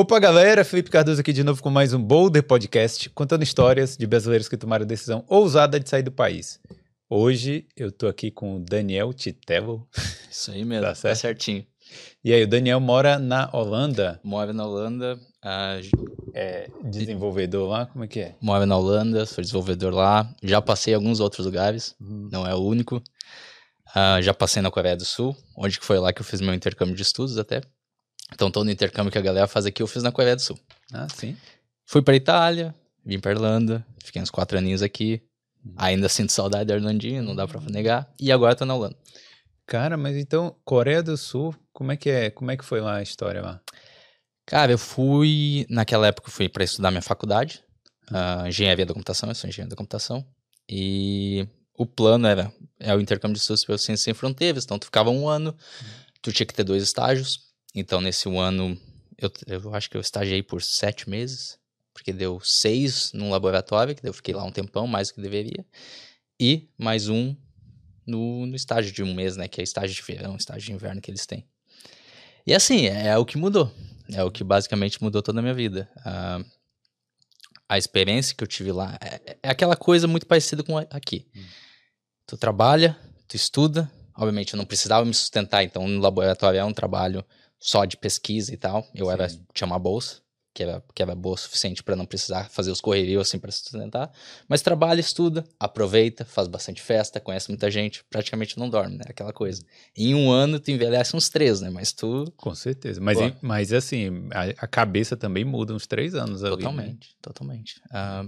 Opa, galera! Felipe Cardoso aqui de novo com mais um Boulder Podcast, contando histórias de brasileiros que tomaram a decisão ousada de sair do país. Hoje eu tô aqui com o Daniel Titello. Isso aí mesmo, Tá tá, certo? certinho. E aí, o Daniel mora na Holanda, Moro na Holanda, ah, é desenvolvedor lá, como é que é? moro na Holanda, sou desenvolvedor lá. Já passei em alguns outros lugares, não é o único. Ah, já passei na Coreia do Sul, onde que foi lá que eu fiz meu intercâmbio de estudos até. Então todo o intercâmbio que a galera faz aqui eu fiz na Coreia do Sul. Ah, sim. Fui pra Itália, vim pra Irlanda, fiquei uns quatro aninhos aqui. Ainda sinto saudade da Irlandinha, não dá pra negar. E agora tô na Holanda. Cara, mas então, Coreia do Sul, como é que é? Como é que foi lá a história lá? Cara, eu fui. Naquela época eu fui para estudar minha faculdade, ah, engenharia da computação, eu sou engenheiro da computação. E o plano era é o intercâmbio de estudos pelo Ciências Sem Fronteiras, então tu ficava um ano, tu tinha que ter dois estágios. Então nesse um ano eu, eu acho que eu estagiei por sete meses, porque deu seis num laboratório, que eu fiquei lá um tempão, mais do que deveria, e mais um no, no estágio de um mês, né? Que é estágio de verão, estágio de inverno que eles têm. E assim, é o que mudou. É o que basicamente mudou toda a minha vida. Ah, a experiência que eu tive lá é, é aquela coisa muito parecida com a- aqui. Tu trabalha, tu estuda. Obviamente, eu não precisava me sustentar, então no laboratório é um trabalho só de pesquisa e tal. Eu era, Sim. tinha uma bolsa, que era, que era boa o suficiente para não precisar fazer os correrios assim para se sustentar. Mas trabalha, estuda, aproveita, faz bastante festa, conhece muita gente, praticamente não dorme, né? Aquela coisa. Em um ano tu envelhece uns três, né? Mas tu Com certeza. Mas, em- mas assim, a, a cabeça também muda uns três anos ali. né? Totalmente, totalmente. Ah,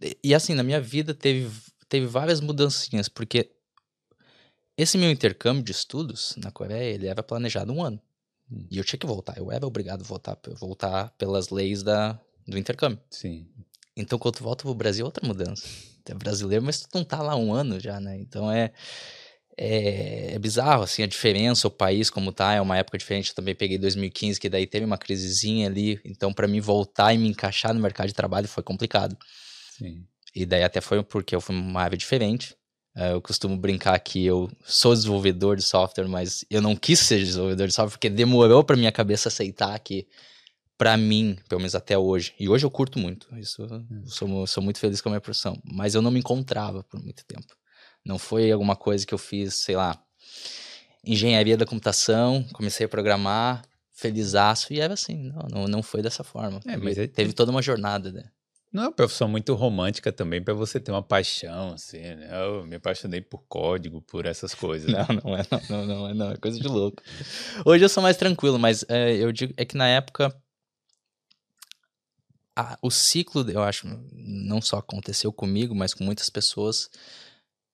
e, e assim, na minha vida teve, teve várias mudancinhas, porque esse meu intercâmbio de estudos na Coreia, ele era planejado um ano. Hum. E eu tinha que voltar, eu era obrigado a voltar, voltar pelas leis da, do intercâmbio. Sim. Então, quando tu volta pro Brasil, é outra mudança. Tu é brasileiro, mas tu não tá lá um ano já, né? Então é, é, é bizarro, assim, a diferença, o país como tá, é uma época diferente. Eu também peguei 2015, que daí teve uma crisezinha ali. Então, pra mim voltar e me encaixar no mercado de trabalho foi complicado. Sim. E daí até foi porque eu fui numa área diferente. Eh, eu costumo brincar que eu sou desenvolvedor de software, mas eu não quis ser desenvolvedor de software porque demorou pra minha cabeça aceitar que, pra mim, pelo menos até hoje, e hoje eu curto muito, isso eu sou, sou muito feliz com a minha profissão, mas eu não me encontrava por muito tempo. Não foi alguma coisa que eu fiz, sei lá, engenharia da computação, comecei a programar, felizaço, e era assim, não, não, não foi dessa forma. É, mas aí- teve toda uma jornada, né? Não é uma profissão muito romântica também para você ter uma paixão, assim, né? Eu me apaixonei por código, por essas coisas. né? Não, não é, não, não, é, não, é coisa de louco. Hoje eu sou mais tranquilo, mas é, eu digo é que na época a- o ciclo, eu acho, não só aconteceu comigo, mas com muitas pessoas.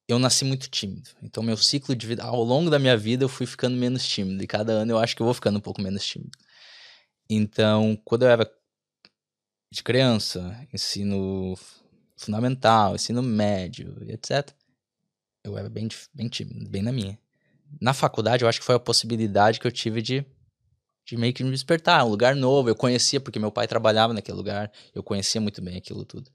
Eu nasci muito tímido. Então, meu ciclo de vida, ao longo da minha vida, eu fui ficando menos tímido. E cada ano eu acho que eu vou ficando um pouco menos tímido. Então, quando eu era de criança, ensino fundamental, ensino médio, etc., eu era bem, bem tímido, bem na minha. Na faculdade, eu acho que foi a possibilidade que eu tive de, de meio que me despertar. Um lugar novo, eu conhecia, porque meu pai trabalhava naquele lugar, eu conhecia muito bem aquilo tudo.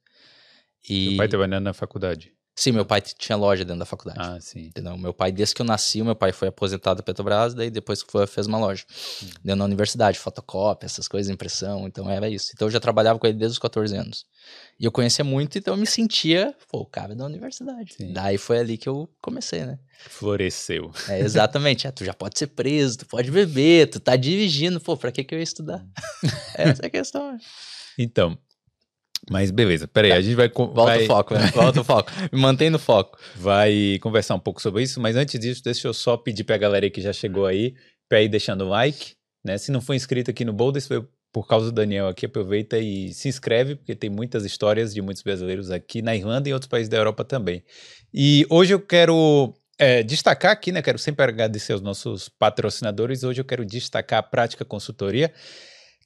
E, Meu pai trabalhando na faculdade. Sim, meu pai tinha loja dentro da faculdade. Ah, sim. Entendeu? Meu pai, desde que eu nasci, meu pai foi aposentado da Petrobras, daí depois que foi, fez uma loja. Deu na universidade, fotocópia, essas coisas, impressão, então era isso. Então eu já trabalhava com ele desde os 14 anos. E eu conhecia muito, então eu me sentia, pô, o cara da universidade. Sim. Daí foi ali que eu comecei, né? Floresceu. É, exatamente. É, tu já pode ser preso, tu pode beber, tu tá dirigindo, pô, pra que que eu ia estudar? Essa é a questão. Então, mas beleza, peraí, a gente vai, Volta vai, o foco, né? Volta o foco. Me mantém no foco. vai conversar um pouco sobre isso, mas antes disso, deixa eu só pedir pra galera que já chegou aí, pra ir deixando o like, né? Se não for inscrito aqui no Boulder, por causa do Daniel aqui, aproveita e se inscreve, porque tem muitas histórias de muitos brasileiros aqui na Irlanda e em outros países da Europa também. E hoje eu quero é, destacar aqui, né? Quero sempre agradecer aos nossos patrocinadores. Hoje eu quero destacar a Prática Consultoria,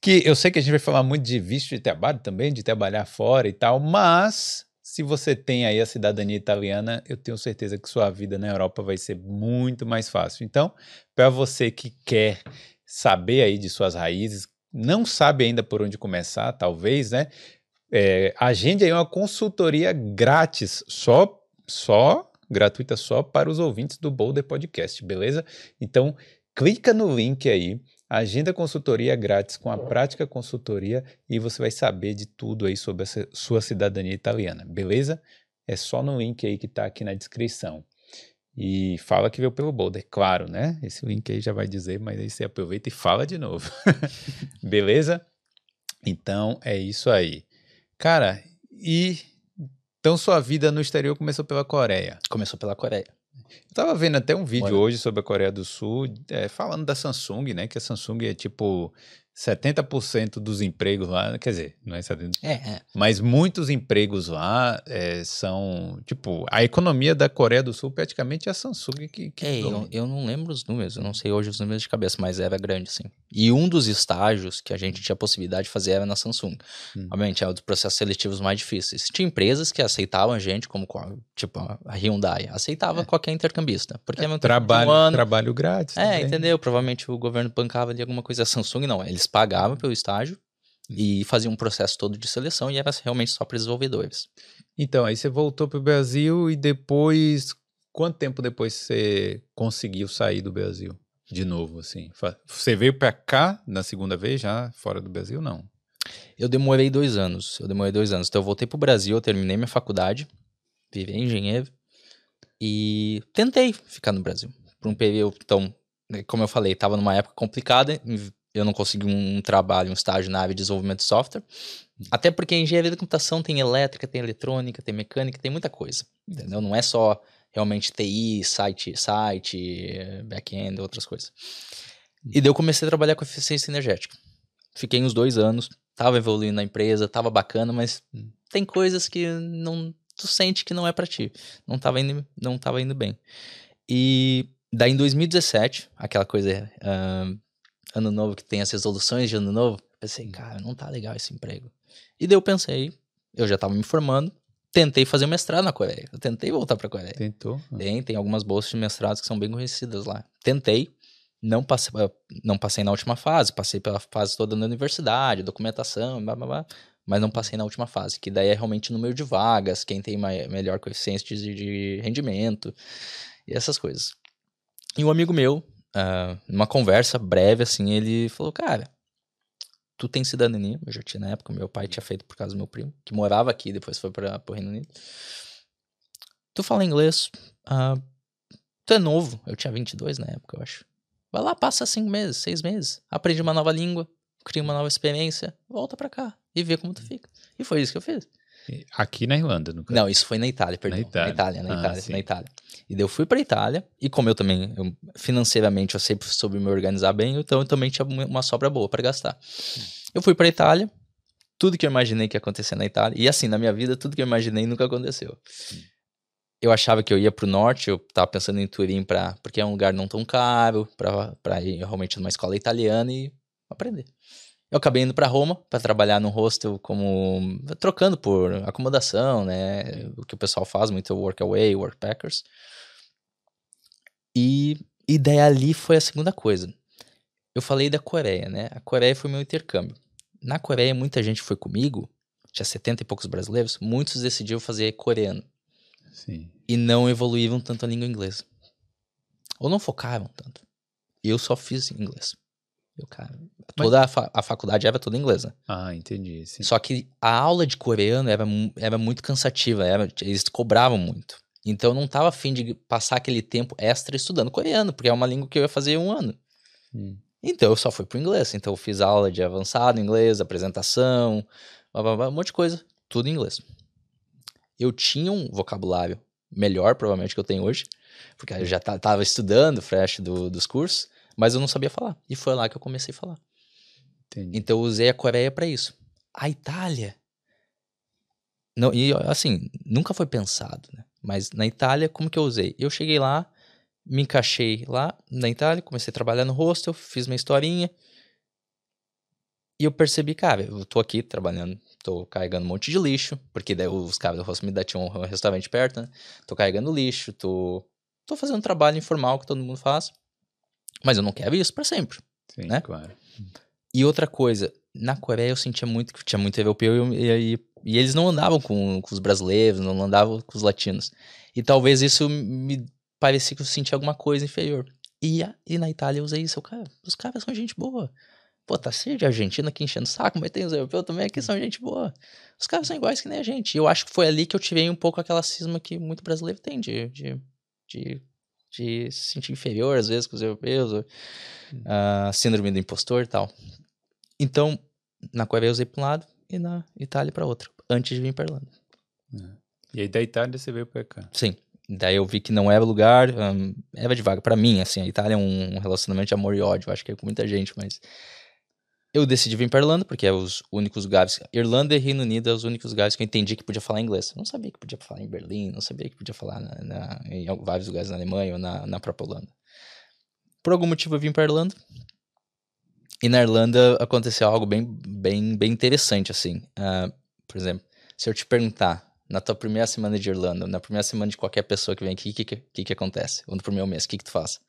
que eu sei que a gente vai falar muito de visto de trabalho também, de trabalhar fora e tal, mas se você tem aí a cidadania italiana, eu tenho certeza que sua vida na Europa vai ser muito mais fácil. Então, para você que quer saber aí de suas raízes, não sabe ainda por onde começar, talvez, né? É, agende aí uma consultoria grátis, só, só, gratuita só para os ouvintes do Boulder Podcast, beleza? Então, clica no link aí, Agenda consultoria grátis com a prática consultoria e você vai saber de tudo aí sobre a sua cidadania italiana, beleza? É só no link aí que está aqui na descrição. E fala que veio pelo Boulder, claro, né? Esse link aí já vai dizer, mas aí você aproveita e fala de novo. beleza? Então é isso aí. Cara, e então sua vida no exterior começou pela Coreia? Começou pela Coreia. Eu tava vendo até um vídeo Olha. hoje sobre a Coreia do Sul, é, falando da Samsung, né? Que a Samsung é tipo 70% dos empregos lá, quer dizer, não é 70%, é, é. mas muitos empregos lá é, são, tipo, a economia da Coreia do Sul praticamente é a Samsung que... que é, eu, eu, não lembro os números, eu não sei hoje os números de cabeça, mas era grande, sim. E um dos estágios que a gente tinha possibilidade de fazer era na Samsung. Hum. Obviamente, é um dos processos seletivos mais difíceis. Tinha empresas que aceitavam a gente, como, tipo, a Hyundai, aceitava é. qualquer intercambista, porque é, é trabalho, um ano. trabalho grátis. É, também. entendeu? Provavelmente o governo bancava ali alguma coisa. A Samsung não, eles pagavam pelo estágio e faziam um processo todo de seleção e era realmente só para desenvolvedores. Então, aí você voltou para o Brasil e depois, quanto tempo depois você conseguiu sair do Brasil de novo, assim? Você veio para cá na segunda vez já fora do Brasil, não? Eu demorei dois anos. Eu demorei dois anos. Então eu voltei para o Brasil, eu terminei minha faculdade, virei engenheiro e tentei ficar no Brasil por um período. Então, como eu falei, estava numa época complicada, eu não consegui um trabalho, um estágio na área de desenvolvimento de software. Até porque em engenharia da computação tem elétrica, tem eletrônica, tem mecânica, tem muita coisa. Entendeu? Não é só realmente TI, site, site, back-end, outras coisas. E daí eu comecei a trabalhar com eficiência energética. Fiquei uns dois anos, tava evoluindo na empresa, tava bacana, mas tem coisas que não tu sente que não é para ti. Não tava indo, não tava indo bem. E daí em 2017, aquela coisa uh, ano novo que tem as resoluções de ano novo, pensei, cara, não tá legal esse emprego. E daí eu pensei, eu já tava me formando, tentei fazer mestrado na Coreia. Eu tentei voltar pra Coreia. Tentou? Tem, tem algumas bolsas de mestrados que são bem conhecidas lá. Tentei, não passei, não passei na última fase, passei pela fase toda na universidade, documentação, blá, blá, blá, mas não passei na última fase, que daí é realmente número de vagas, quem tem melhor coeficiente de, de rendimento e essas coisas. E um amigo meu, uh, numa conversa breve, assim, ele falou, cara, tu tem cidadania, eu já tinha na época, meu pai tinha feito por causa do meu primo, que morava aqui, depois foi para o Reino Unido. Tu fala inglês, uh, tu é novo, eu tinha 22 na época, eu acho. Vai lá, passa cinco meses, seis meses, aprende uma nova língua, cria uma nova experiência, volta para cá e vê como tu fica. E foi isso que eu fiz. Aqui na Irlanda, no caso. Não, isso foi na Itália, perdão. Na Itália, na Itália, na, ah, Itália, na Itália. E daí eu fui pra Itália, e como eu também, eu, financeiramente, eu sempre soube me organizar bem, então eu também tinha uma sobra boa para gastar. Eu fui pra Itália, tudo que eu imaginei que ia acontecer na Itália, e assim, na minha vida, tudo que eu imaginei nunca aconteceu. Eu achava que eu ia pro norte, eu tava pensando em Turim pra, porque é um lugar não tão caro, pra, pra ir realmente numa escola italiana e aprender. Eu acabei indo para Roma para trabalhar no hostel como trocando por acomodação, né? O que o pessoal faz muito workaway, workpackers. E e daí ali foi a segunda coisa. Eu falei da Coreia, né? A Coreia foi meu intercâmbio. Na Coreia muita gente foi comigo, tinha 70 e poucos brasileiros, muitos decidiram fazer coreano. Sim. E não evoluíram tanto a língua inglesa. Ou não focavam tanto. Eu só fiz inglês. Eu, cara, toda a, fa a, faculdade era toda inglesa. Ah, entendi. Sim. Só que a aula de coreano era, era muito cansativa, era, eles cobravam muito. Então eu não tava afim de passar aquele tempo extra estudando coreano, porque é uma língua que eu ia fazer um ano. Hum. Então eu só fui pro inglês. Então eu fiz aula de avançado inglês, apresentação, blá, blá, blá, um monte de coisa, tudo em inglês. Eu tinha um vocabulário melhor, provavelmente, que eu tenho hoje, porque eu já tava estudando fresh do, dos cursos. Mas eu não sabia falar. E foi lá que eu comecei a falar. Entendi. Então eu usei a Coreia para isso. A Itália. Não, e assim, nunca foi pensado, né? Mas na Itália, como que eu usei? Eu cheguei lá, me encaixei lá na Itália, comecei a trabalhar no hostel, fiz minha historinha. E eu percebi, cara, eu tô aqui trabalhando, tô carregando um monte de lixo, porque daí os caras do hostel me tinham um restaurante perto, né? Tô carregando lixo, tô, tô fazendo um trabalho informal que todo mundo faz. Mas eu não quero isso para sempre. Sim, né? claro. E outra coisa, na Coreia eu sentia muito que tinha muito europeu e, e, e eles não andavam com, com, os brasileiros, não andavam com os latinos. E talvez isso me parecia que eu sentia alguma coisa inferior. E, e na Itália eu usei isso. Eu, cara, os caras são gente boa. Pô, tá cheio de argentino aqui enchendo o saco, mas tem os europeus também aqui são gente boa. Os caras são iguais que nem a gente. E eu acho que foi ali que eu tirei um pouco aquela cisma que muito brasileiro tem de, de, de, de se sentir inferior às vezes com os europeus, ou, ah, síndrome do impostor e tal. Então, na Coreia eu usei pra um lado e na Itália pra outro, antes de vir pra Irlanda. E aí da Itália você veio pra cá. Sim. Daí eu vi que não era lugar, hum, era devagar. Pra mim, assim, a Itália é um relacionamento de amor e ódio, acho que é com muita gente, mas eu decidi vir pra Irlanda, porque é os únicos lugares, Irlanda e Reino Unido é os únicos lugares que eu entendi que podia falar inglês. Eu não sabia que podia falar em Berlim, não sabia que podia falar na- na- em vários lugares na Alemanha ou na, na própria Holanda. Por algum motivo eu vim pra Irlanda, e na Irlanda aconteceu algo bem, bem, bem interessante, assim. Ah, por exemplo, se eu te perguntar, na tua primeira semana de Irlanda, na primeira semana de qualquer pessoa que vem aqui, o que, que, que, acontece? Ou no primeiro mês, o que, que tu faz?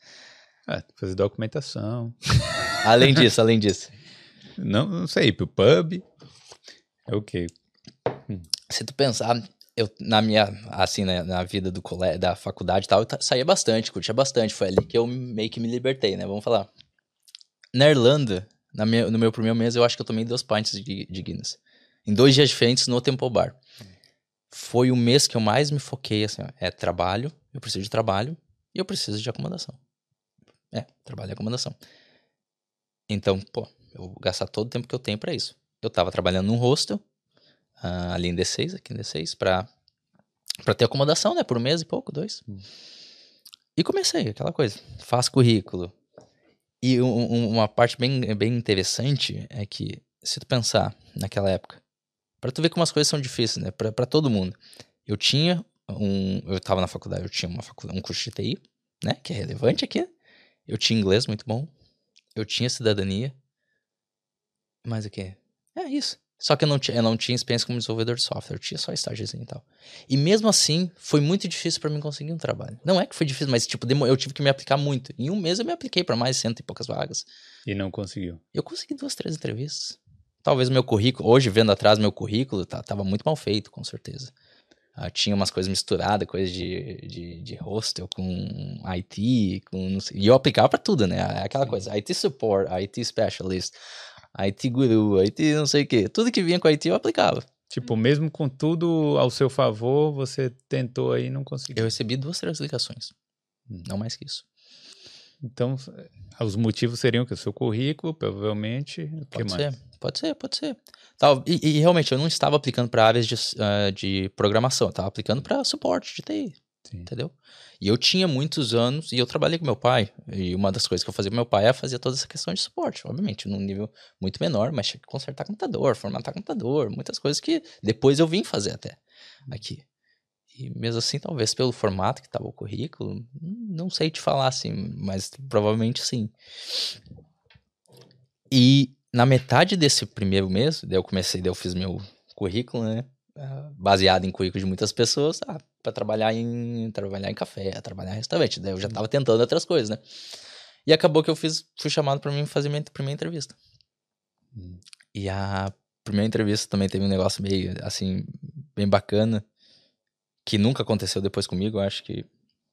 Ah, fazer documentação. Além disso, além disso. Não, não sei, pro pub. É o quê? Se tu pensar, eu, na minha, assim, né, na vida do colégio, da faculdade e tal, eu saía bastante, curtia bastante. Foi ali que eu meio que me libertei, né? Vamos falar. Na Irlanda, na minha- no meu primeiro mês, eu acho que eu tomei duas pints de, de Guinness. Em dois dias diferentes no Temple Bar. Foi o mês que eu mais me foquei, assim, é trabalho, eu preciso de trabalho e eu preciso de acomodação. É, trabalho e acomodação. Então, pô, eu vou gastar todo o tempo que eu tenho pra isso. Eu tava trabalhando num hostel, ah, ali em D6, aqui em D6, pra, pra ter acomodação, né? Por um mês e pouco, dois. E comecei, aquela coisa. Faço currículo. E um- um- uma parte bem, bem interessante é que, se tu pensar naquela época, pra tu ver como as coisas são difíceis, né? Pra, pra todo mundo. Eu tinha um. Eu tava na faculdade, eu tinha uma faculdade, um curso de TI, né? Que é relevante aqui. Eu tinha inglês muito bom. Eu tinha cidadania. Mas o quê? É isso. Só que eu não, tinha, eu não tinha experiência como desenvolvedor de software, eu tinha só estágiozinho e tal. E mesmo assim, foi muito difícil pra mim conseguir um trabalho. Não é que foi difícil, mas tipo, eu tive que me aplicar muito. Em um mês eu me apliquei pra mais cento e poucas vagas. E não conseguiu. Eu consegui duas, três entrevistas. Talvez meu currículo, hoje vendo atrás meu currículo, tá, tava muito mal feito, com certeza. Ah, tinha umas coisas misturadas, coisas de, de, de hostel com IT, com não sei- e eu aplicava pra tudo, né? Aquela coisa, IT support, IT specialist, IT guru, IT não sei o quê. Tudo que vinha com IT eu aplicava. Tipo, mesmo com tudo ao seu favor, você tentou aí e não conseguiu. Eu recebi duas, três ligações. Não mais que isso. Então, eh, os motivos seriam que o seu currículo, provavelmente, Pode mais? ser, pode ser, pode ser. Tal, e, e realmente, eu não estava aplicando para áreas de, ah, de programação, eu estava aplicando para suporte de TI, Sim. entendeu? E eu tinha muitos anos, e eu trabalhei com meu pai, e uma das coisas que eu fazia com meu pai é fazer toda essa questão de suporte, obviamente, num nível muito menor, mas tinha que consertar computador, formatar computador, muitas coisas que depois eu vim fazer até aqui. E mesmo assim, talvez pelo formato que estava o currículo, hum, não sei te falar assim, mas provavelmente sim. E na metade desse primeiro mês, daí eu comecei, daí eu fiz meu currículo, né? Baseado em currículo de muitas pessoas, ah, para trabalhar em trabalhar em café, trabalhar em restaurante. Daí eu já tava tentando outras coisas, né? E acabou que eu fiz, fui chamado para mim fazer minha primeira entrevista. Hum. E a primeira entrevista também teve um negócio meio assim, bem bacana, que nunca aconteceu depois comigo, eu acho que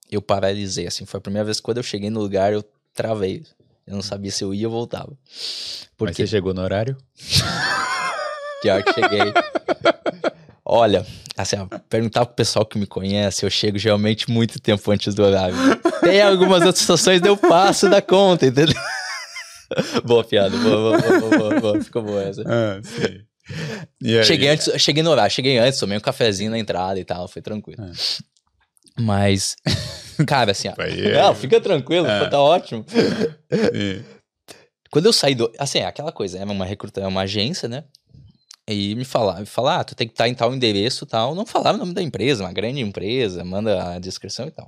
eu paralisei, assim, foi a primeira vez que quando eu cheguei no lugar eu travei. Eu não sabia se eu ia ou voltava. Mas Porque você chegou no horário? pior que cheguei. Olha, assim, perguntar pro pessoal que me conhece, eu chego geralmente muito tempo antes do horário. Tem algumas outras situações que eu passo da conta, entendeu? boa piada, boa, boa, boa, boa, boa, ficou boa essa. Ah, sim. Aí? Cheguei antes, cheguei no horário, cheguei antes, tomei um cafezinho na entrada e tal, foi tranquilo. Ah. Mas, cara, assim, ó, não, fica tranquilo, Ah. tá ótimo. sim. Quando eu saí do. Assim, é aquela coisa, é uma recruta, é uma agência, né? E me falar, me falar, ah, tu tem que estar em tal endereço e tal. Não falava o nome da empresa, uma grande empresa, manda a descrição e tal.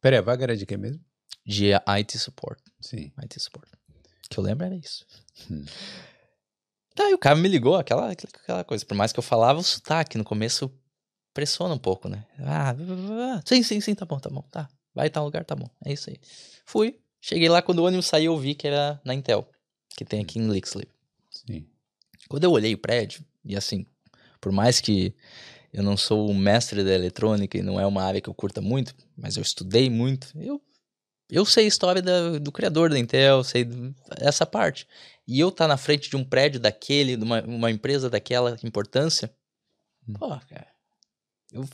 Peraí, a vaga era de quem mesmo? De IT support. Sim. IT support. Que eu lembro era isso. Hum. Tá, e o cara me ligou, aquela, aquela coisa. Por mais que eu falava, o sotaque no começo pressiona um pouco, né? Ah, sim, sim, sim, tá bom, tá bom, tá. Vai tal lugar, tá bom. É isso aí. Fui. Cheguei lá, quando o ônibus saiu, eu vi que era na Intel, que tem aqui em Lixley. Sim. Quando eu olhei o prédio, e assim, por mais que eu não sou um mestre da eletrônica e não é uma área que eu curta muito, mas eu estudei muito, eu, eu sei a história da, do criador da Intel, sei essa parte. E eu tá na frente de um prédio daquele, de uma, uma empresa daquela importância, hum. pô, cara, eu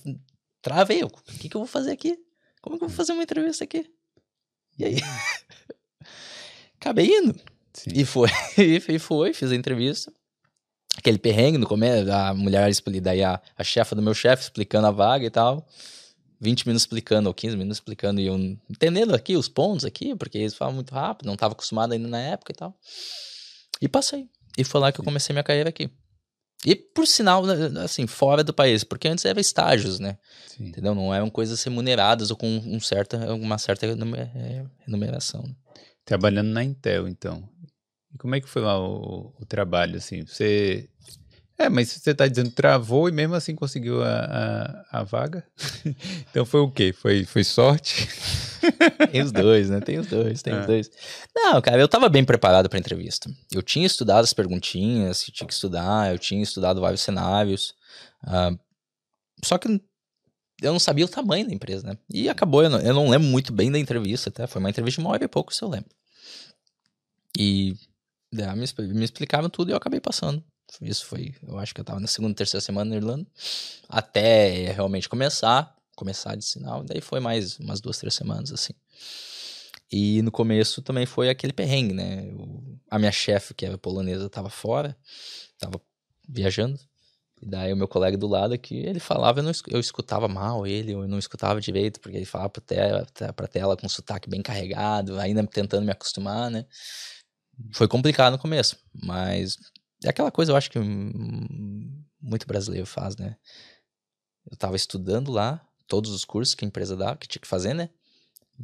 travei. O que, que eu vou fazer aqui? Como que eu vou fazer uma entrevista aqui? E aí? Acabei indo. Sim. E foi, e foi, fiz a entrevista. Aquele perrengue no começo, a mulher, daí a, a chefa do meu chefe explicando a vaga e tal. 20 minutos explicando, ou 15 minutos explicando, e eu entendendo aqui os pontos aqui, porque eles falam muito rápido, não estava acostumado ainda na época e tal. E passei. E foi lá que eu comecei minha carreira aqui. E por sinal, né, assim, fora do país, porque antes era estágios, né? Sim. Entendeu? Não eram coisas remuneradas ou com um certa, uma certa é, remuneração. Né? Trabalhando na Intel, então. Como é que foi lá o, o trabalho, assim? Você é, mas você está dizendo travou e mesmo assim conseguiu a, a, a vaga. então foi o quê? Foi, foi sorte? tem os dois, né? Tem os dois, tem é. os dois. Não, cara, eu estava bem preparado para a entrevista. Eu tinha estudado as perguntinhas que tinha que estudar, eu tinha estudado vários cenários. Uh, só que eu não sabia o tamanho da empresa, né? E acabou, eu não, eu não lembro muito bem da entrevista, até. Foi uma entrevista de uma hora e pouco, se eu lembro. E é, me, me explicavam tudo e eu acabei passando. Isso foi, eu acho que eu tava na segunda, terceira semana na Irlanda, até realmente começar, começar de sinal, daí foi mais umas duas, três semanas, assim. E no começo também foi aquele perrengue, né? A minha chefe, que era polonesa, tava fora, tava viajando, e daí o meu colega do lado aqui, ele falava, eu, não, eu escutava mal ele, eu não escutava direito, porque ele falava pra tela, pra tela com sotaque bem carregado, ainda tentando me acostumar, né? Foi complicado no começo, mas é aquela coisa, eu acho que muito brasileiro faz, né? Eu tava estudando lá, todos os cursos que a empresa dá, que tinha que fazer, né?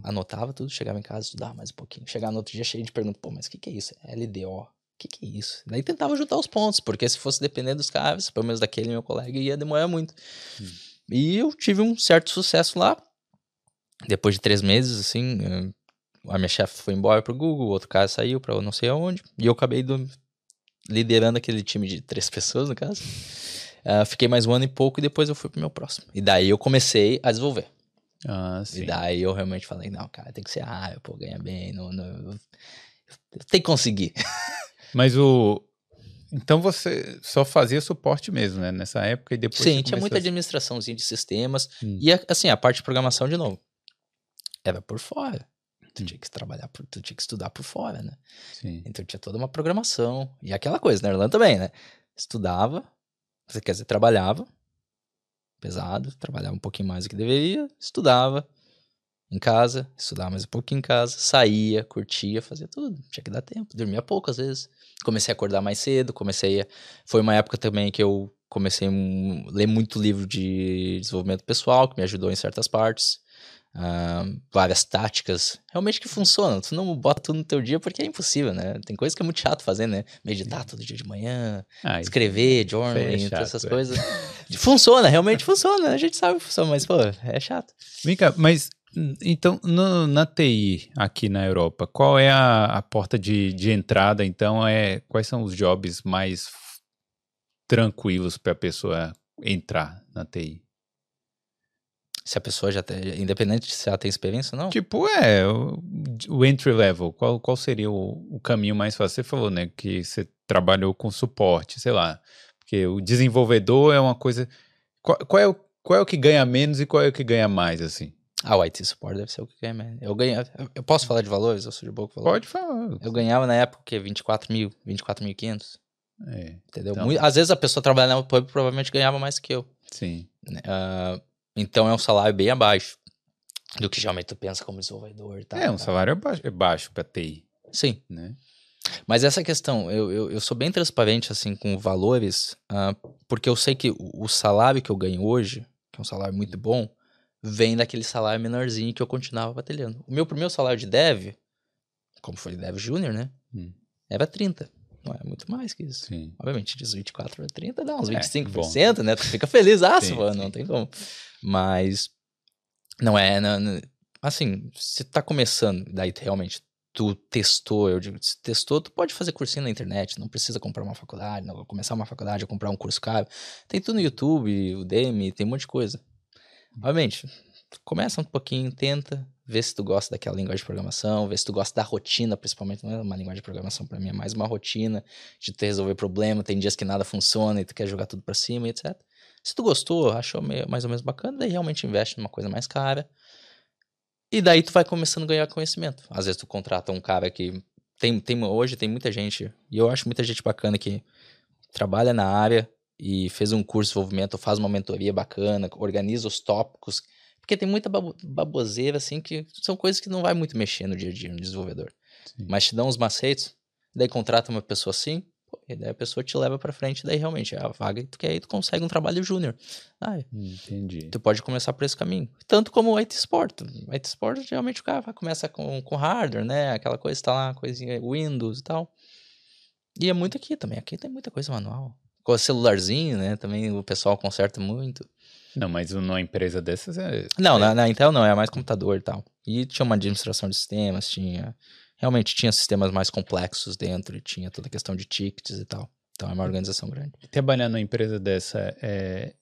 Anotava tudo, chegava em casa, estudava mais um pouquinho. Chegava no outro dia cheio de perguntas, pô, mas o que, que é isso? É LDO. O que, que é isso? Daí tentava juntar os pontos, porque se fosse depender dos caras, pelo menos daquele meu colega, ia demorar muito. Hum. E eu tive um certo sucesso lá. Depois de três meses, assim, eh, a minha chefe foi embora pro Google, outro cara saiu para não sei aonde, e eu acabei do, liderando aquele time de três pessoas, no caso. Uh, fiquei mais um ano e pouco e depois eu fui pro meu próximo. E daí eu comecei a desenvolver. Ah, sim. E daí eu realmente falei, não, cara, tem que ser área, pô, ganha bem, não, não, tem que conseguir. Mas o... Então você só fazia suporte mesmo, né? Nessa época e depois... Sim, tinha muita a... administraçãozinha de sistemas. Hum. E assim, a parte de programação, de novo, era por fora. Tu tinha que trabalhar, por, tu tinha que estudar por fora, né? Sim. Então tinha toda uma programação. E aquela coisa, na Irlanda também, né? Estudava, quer dizer, trabalhava, pesado, trabalhava um pouquinho mais do que deveria, estudava em casa, estudava mais um pouquinho em casa, saía, curtia, fazia tudo. Tinha que dar tempo, dormia pouco às vezes. Comecei a acordar mais cedo, comecei a... Foi uma época também que eu comecei a ler muito livro de desenvolvimento pessoal, que me ajudou em certas partes uh, várias táticas, realmente que funcionam. Tu não bota tudo no teu dia porque é impossível, né? Tem coisa que é muito chato fazer, né? Meditar todo dia de manhã, ah, escrever, journaling, é essas é. coisas. funciona, realmente funciona, a gente sabe que funciona, mas, pô, é chato. Vem cá, mas então, no, na TI aqui na Europa, qual é a, a porta de, de entrada? Então, é quais são os jobs mais tranquilos para a pessoa entrar na TI? Se a pessoa já tem, independente se ela tem experiência ou não? Tipo, é, o, o entry level, qual, qual seria o, o, caminho mais fácil? Você falou, né, que você trabalhou com suporte, sei lá, porque o desenvolvedor é uma coisa... Qual, qual, é, o, qual é o que ganha menos e qual é o que ganha mais, assim? Ah, o IT Support deve ser o que ganha menos. Eu ganho, eu posso falar de valores? Eu sou de boa com valores? Pode falar. Eu ganhava na época, o quê? 24 mil, 24.500. É, Entendeu? Então... Muito, às vezes a pessoa trabalhando na pub provavelmente ganhava mais que eu. Sim. Uh, então é um salário bem abaixo do que geralmente tu pensa como desenvolvedor. Tá, é, um salário baixo, é baixo para TI. Sim. Né? Mas essa questão, eu, eu, eu, sou bem transparente assim com valores, uh, porque eu sei que o, salário que eu ganho hoje, que é um salário muito bom, vem daquele salário menorzinho que eu continuava batalhando. O meu primeiro salário de dev, como foi dev júnior, né? Hum. Era 30. Não é muito mais que isso. Sim. Obviamente, de 24 a 30 dá uns 25%, é, né? Tu fica feliz, ah, sim, sim. não tem como. Mas não é, não, não, assim, se tá começando, daí realmente tu testou, eu digo, se testou, tu pode fazer cursinho na internet, não precisa comprar uma faculdade, não começar uma faculdade comprar um curso caro. Tem tudo no YouTube, o Udemy, tem um monte de coisa. Obviamente, começa um pouquinho, tenta, vê se tu gosta daquela linguagem de programação, vê se tu gosta da rotina, principalmente, não é uma linguagem de programação para mim, é mais uma rotina de tu resolver problema, tem dias que nada funciona e tu quer jogar tudo para cima, etc. Se tu gostou, achou meio, mais ou menos bacana, daí realmente investe numa coisa mais cara. E daí tu vai começando a ganhar conhecimento. Às vezes tu contrata um cara que tem, tem hoje tem muita gente, e eu acho muita gente bacana que trabalha na área e fez um curso de desenvolvimento, faz uma mentoria bacana, organiza os tópicos, porque tem muita baboseira assim que são coisas que não vai muito mexer no dia a dia no desenvolvedor. Sim. Mas te dão uns macetes, daí contrata uma pessoa assim, e daí a pessoa te leva para frente, daí realmente é a vaga que tu quer, aí tu consegue um trabalho júnior. Ah, Entendi. Tu pode começar por esse caminho. Tanto como o IT Sport. O IT Sport, geralmente o cara começa com, com hardware, né? Aquela coisa, tá lá, coisinha Windows e tal. E é muito aqui também. Aqui tem muita coisa manual. Com o celularzinho, né? Também o pessoal conserta muito. Não, mas numa empresa dessas é. Não, na, na Intel não, é mais computador e tal. E tinha uma administração de sistemas, tinha realmente tinha sistemas mais complexos dentro e tinha toda a questão de tickets e tal. Então é uma organização grande. Trabalhar numa empresa dessa é,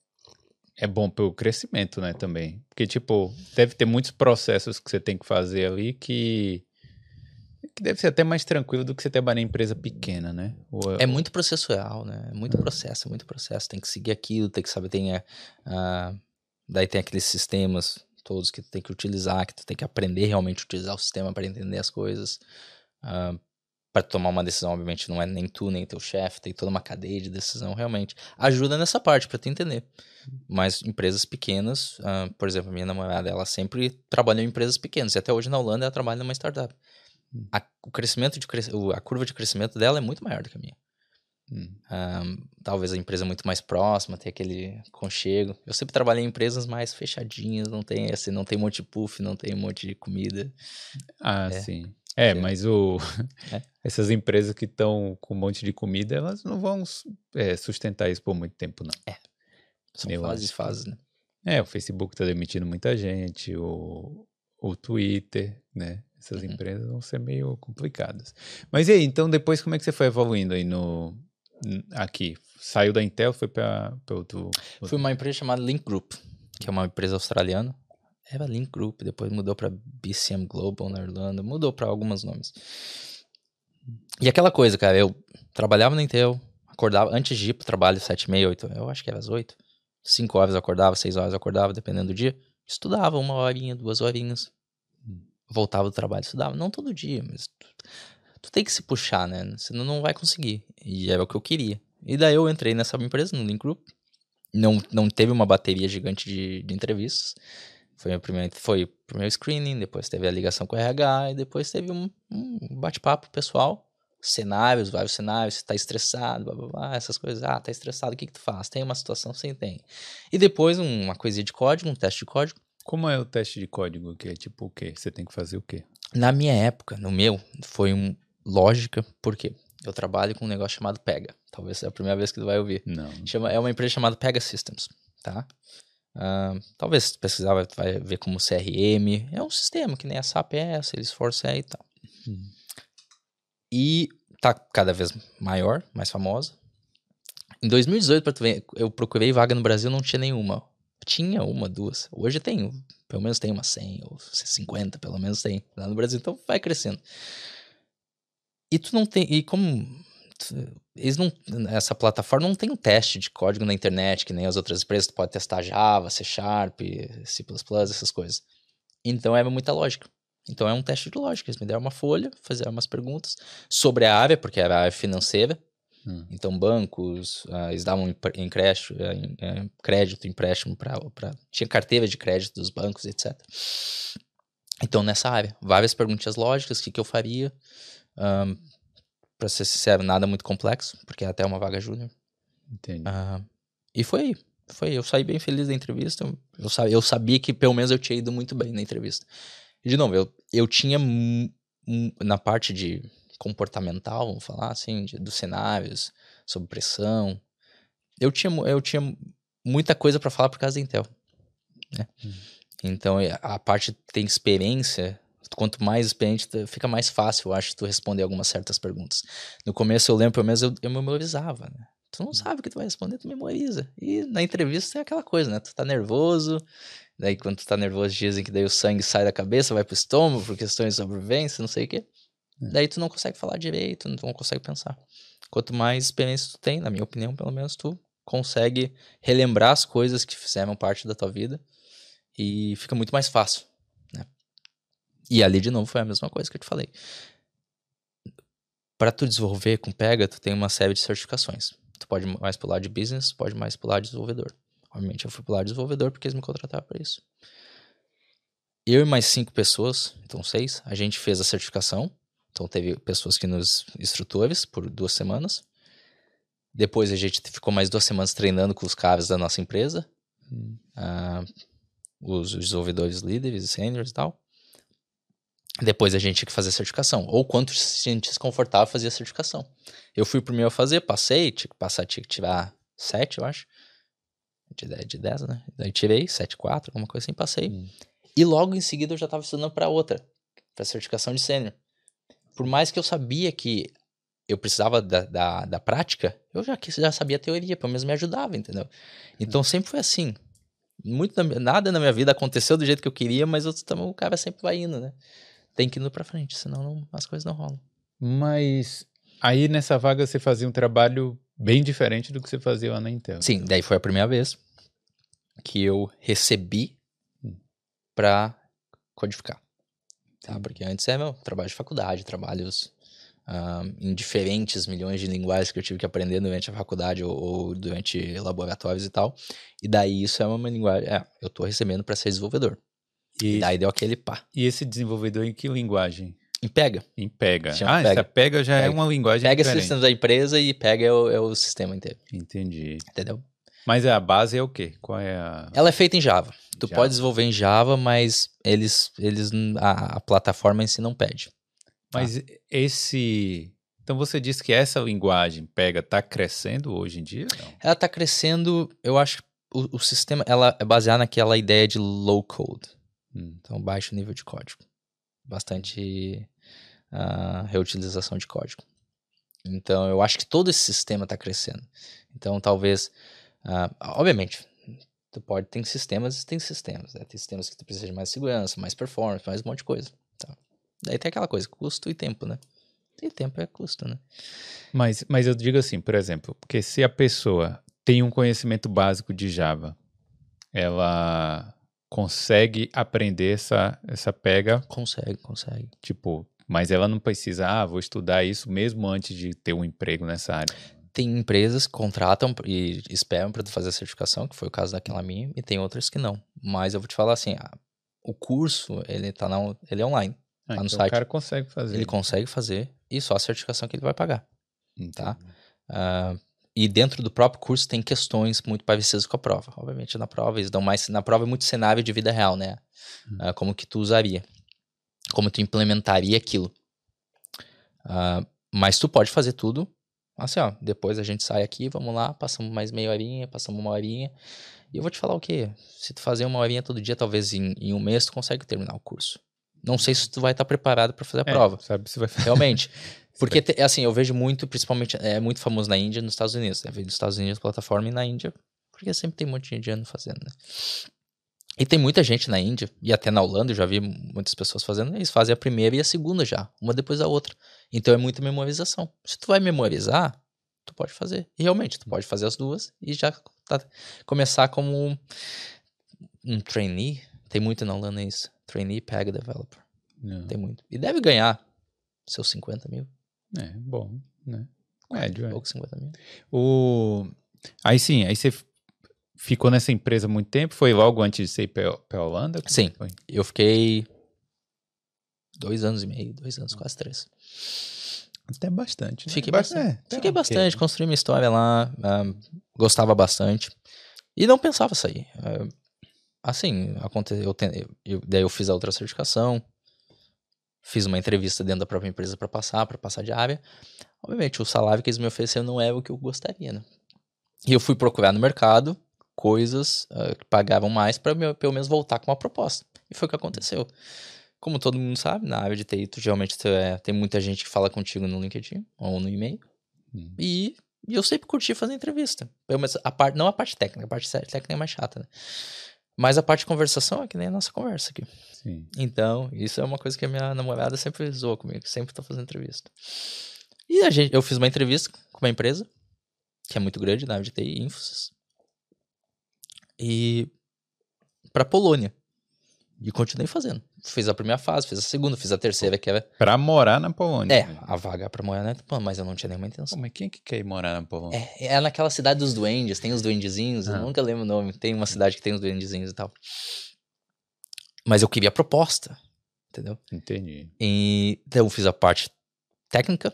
é bom pelo crescimento, né, também. Porque, tipo, deve ter muitos processos que você tem que fazer ali que, que deve ser até mais tranquilo do que você trabalhar em empresa pequena, né? É, é muito processual, né? É muito processo, é muito processo. Tem que seguir aquilo, tem que saber, tem a, a daí tem aqueles sistemas todos que tu tem que utilizar, que tu tem que aprender realmente a utilizar o sistema para entender as coisas. Uh, ah, para tomar uma decisão, obviamente, não é nem tu, nem teu chefe, tem toda uma cadeia de decisão, realmente. Ajuda nessa parte para tu entender. Mas empresas pequenas, uh, por exemplo, a minha namorada, ela sempre trabalhou em empresas pequenas, e até hoje na Holanda ela trabalha numa startup. Hum. A, o crescimento de a curva de crescimento dela é muito maior do que a minha. Hum. Um, talvez a empresa muito mais próxima, ter aquele conchego. Eu sempre trabalhei em empresas mais fechadinhas, não tem assim, não tem um monte de puff, não tem um monte de comida. Ah, é. sim. É, é, mas o é. essas empresas que estão com um monte de comida, elas não vão é, sustentar isso por muito tempo, não. É. São Eu fases e fases, né? É, o Facebook está demitindo muita gente, o, o Twitter, né? Essas uhum. empresas vão ser meio complicadas. Mas e aí, então depois como é que você foi evoluindo aí no, aqui? Saiu da Intel, foi para outro, outro. Foi uma empresa chamada Link Group, que é uma empresa australiana. Era Link Group, depois mudou para BCM Global na Irlanda, mudou para alguns nomes. E aquela coisa, cara, eu trabalhava na Intel, acordava antes de ir pro trabalho, 7, meia, 8, eu acho que era às 8. 5 horas eu acordava, 6 horas eu acordava, dependendo do dia. Estudava uma horinha, duas horinhas. Voltava do trabalho, estudava. Não todo dia, mas tu tem que se puxar, né? Senão não vai conseguir. E era o que eu queria. E daí eu entrei nessa empresa, no Link Group. Não, não teve uma bateria gigante de, de entrevistas. Foi o primeiro, foi o primeiro screening, depois teve a ligação com o RH, e depois teve um, um bate-papo pessoal. Cenários, vários cenários, você tá estressado, blá, blá, blá, essas coisas. Ah, tá estressado, o que que tu faz? Tem uma situação, sim, tem. E depois uma coisinha de código, um teste de código. Como é o teste de código? Que é tipo o quê? Você tem que fazer o quê? Na minha época, no meu, foi um, lógica, porque eu trabalho com um negócio chamado Pega. Talvez seja a primeira vez que tu vai ouvir. Não. Chama, é uma empresa chamada Pega Systems, tá? Uh, talvez se pesquisar vai, vai, ver como CRM. É um sistema que nem a SAP é, Salesforce é e tal. Hum. E tá cada vez maior, mais famosa. Em 2018, pra tu ver, eu procurei vaga no Brasil, não tinha nenhuma. Tinha uma, duas. Hoje tem, pelo menos tem uma 100 ou 50, pelo menos tem lá no Brasil. Então vai crescendo. E tu não tem. E como. Eles não. Essa plataforma não tem um teste de código na internet, que nem as outras empresas. Tu pode testar Java, C Sharp, C, essas coisas. Então é muita lógica. Então é um teste de lógica. Eles me deram uma folha, fizeram umas perguntas sobre a área, porque era a área financeira. Hum. Então, bancos, uh, eles davam empréstimo, uh, crédito, empréstimo para. Tinha carteira de crédito dos bancos, etc. Então, nessa área, várias perguntas lógicas: o que, que eu faria? Um, pra ser sincero, nada muito complexo, porque é até uma vaga júnior. Entendi. Uh, e foi aí. Foi, eu saí bem feliz da entrevista. Eu, sabia, eu sabia que pelo menos eu tinha ido muito bem na entrevista. E de novo, eu, eu tinha na parte de comportamental, vamos falar assim, de, dos cenários, sob pressão. Eu tinha, eu tinha muita coisa para falar por causa da Intel. Né? Hum. Então, a parte que tem experiência quanto mais experiente, fica mais fácil, eu acho, tu responder algumas certas perguntas. No começo eu lembro, pelo menos eu, eu memorizava, né? Tu não sabe o que tu vai responder, tu memoriza. E na entrevista é aquela coisa, né? Tu tá nervoso, daí quando tu tá nervoso dizem que daí o sangue sai da cabeça, vai pro estômago por questões de sobrevivência, não sei o quê. É. Daí tu não consegue falar direito, não consegue pensar. Quanto mais experiência tu tem, na minha opinião, pelo menos, tu consegue relembrar as coisas que fizeram parte da tua vida e fica muito mais fácil, né? E ali, de novo, foi a mesma coisa que eu te falei. Para tu desenvolver com Pega, tu tem uma série de certificações. Tu pode mais pro lado de business, tu pode mais pro lado de desenvolvedor. Obviamente eu fui pro lado de desenvolvedor porque eles me contrataram para isso. Eu e mais cinco pessoas, então seis, a gente fez a certificação. Então teve pessoas que nos instrutores por duas semanas. Depois a gente ficou mais duas semanas treinando com os caras da nossa empresa. Hum. Uh, os, os desenvolvedores líderes e seniors e tal. Depois a gente tinha que fazer a certificação. Ou quanto se sentisse confortável fazer a certificação. Eu fui primeiro a fazer, passei, tinha que passar, tinha que tirar 7, eu acho. De 10, de 10 né? Daí tirei 7, 4, alguma coisa assim, passei. Hum. E logo em seguida eu já estava estudando para outra, para certificação de sênior. Por mais que eu sabia que eu precisava da, da, da prática, eu já, já sabia a teoria, pelo menos me ajudava, entendeu? Então sempre foi assim. Muito nada na minha vida aconteceu do jeito que eu queria, mas eu, o cara sempre vai indo, né? tem que ir para frente, senão não, as coisas não rolam. Mas aí nessa vaga você fazia um trabalho bem diferente do que você fazia lá na Intel. Sim, daí foi a primeira vez que eu recebi Hum. para codificar. Tá? Porque antes é meu trabalho de faculdade, trabalhos ah, em diferentes milhões de linguagens que eu tive que aprender durante a faculdade ou, ou durante laboratórios e tal. E daí isso é uma linguagem. É, eu tô recebendo para ser desenvolvedor. E, E daí deu aquele pá. e esse desenvolvedor em que linguagem? E pega. Em Pega. Ah, Pega. essa Pega já é Pega. uma linguagem Pega o diferente. sistema da empresa e pega é o, é o sistema inteiro. Entendi. Entendeu? Mas a base é o quê? Qual é a... Ela é feita em Java. Tu Java. pode desenvolver em Java, mas eles, eles a, a plataforma em si não pede. Mas esse... Então você disse que essa linguagem Pega está crescendo hoje em dia? Não. Ela está crescendo, eu acho, o, o sistema, ela é baseada naquela ideia de low code. Hum. Então, baixo nível de código. Bastante ah, reutilização de código. Então, eu acho que todo esse sistema está crescendo. Então, talvez, ah, obviamente, tu pode ter sistemas e tem sistemas. Né? Tem sistemas que tu precisa de mais segurança, mais performance, mais um monte de coisa. Tá? Daí tem aquela coisa, custo e tempo, né? E tempo é custo, né? Mas, mas eu digo assim, por exemplo, porque se a pessoa tem um conhecimento básico de Java, ela consegue aprender essa, essa pega, Consegue, consegue. tipo, mas ela não precisa, ah, vou estudar isso mesmo antes de ter um emprego nessa área. Tem empresas que contratam e esperam para tu fazer a certificação, que foi o caso daquela minha, e tem outras que não. Mas eu vou te falar assim, ah, o curso, ele tá na, ele é online. Ah, no então site. o cara consegue fazer. Ele consegue fazer e só a certificação que ele vai pagar. tá? Entendi. Ah, e dentro do próprio curso tem questões muito parecidas com a prova. Obviamente na prova eles dão mais, na prova é muito cenário de vida real, né? Ah, como que tu usaria, como tu implementaria aquilo. Ah, mas tu pode fazer tudo assim, ó. Depois a gente sai aqui, vamos lá, passamos mais meia horinha, passamos uma horinha. E eu vou te falar o quê? Se tu fazer uma horinha todo dia, talvez em, em um mês tu consegue terminar o curso. Não sei se tu vai estar preparado para fazer a É, prova. sabe se vai fazer. Realmente. Porque, te- assim, eu vejo muito, principalmente, é muito famoso na Índia e nos Estados Unidos. Né? Vejo nos Estados Unidos plataforma e na Índia, porque sempre tem um monte de indiano fazendo, né? E tem muita gente na Índia, e até na Holanda, eu já vi muitas pessoas fazendo, eles fazem a primeira e a segunda já, uma depois da outra. Então é muita memorização. Se tu vai memorizar, tu pode fazer. E realmente, tu pode fazer as duas e já tá- começar como um, trainee. Tem muito na Holanda isso. Trainee Pega Developer. Não. Tem muito. E deve ganhar seus 50 mil. É, bom, né? Médio, é. Pouco 50 mil. O... Aí sim, aí você ficou nessa empresa muito tempo? Foi logo antes de você ir pra, pra Holanda? Sim. Foi? Eu fiquei dois anos e meio, dois anos, quase três. Até bastante. né? Fiquei Ba- bastante. é, tá Fiquei bastante, construí minha história lá, ah, gostava bastante. E não pensava sair. Ah, assim, aconteceu, eu- daí eu fiz a outra certificação, fiz uma entrevista dentro da própria empresa para passar, para passar de área. Obviamente, o salário que eles me ofereceram não é o que eu gostaria, né? E eu fui procurar no mercado coisas ah, que pagavam mais para pelo menos voltar com uma proposta. E foi o que aconteceu. Como todo mundo sabe, na área de TI, tu, geralmente tu é- tem muita gente que fala contigo no LinkedIn ou no e-mail. Hum. E E eu sempre curti fazer entrevista. Eu, mas a parte, não a parte técnica, a parte técnica é mais chata, né? Mas a parte de conversação é que nem a nossa conversa aqui. Sim. Então, isso é uma coisa que a minha namorada sempre zoa comigo, sempre tô fazendo entrevista. E a gente, eu fiz uma entrevista com uma empresa, que é muito grande, na área de TI, Infosys. E pra Polônia. E continuei fazendo. Fiz a primeira fase, fiz a segunda, fiz a terceira, que era. Pra morar na Polônia. É, a vaga pra morar, né? Pô, Mas eu não tinha nenhuma intenção. Pô, mas quem é que quer ir morar na Polônia? É, é naquela cidade dos duendes, tem os duendezinhos, eu Ah. nunca lembro o nome. Tem uma cidade que tem os duendezinhos e tal. Mas eu queria a proposta, entendeu? Entendi. E então eu fiz a parte técnica,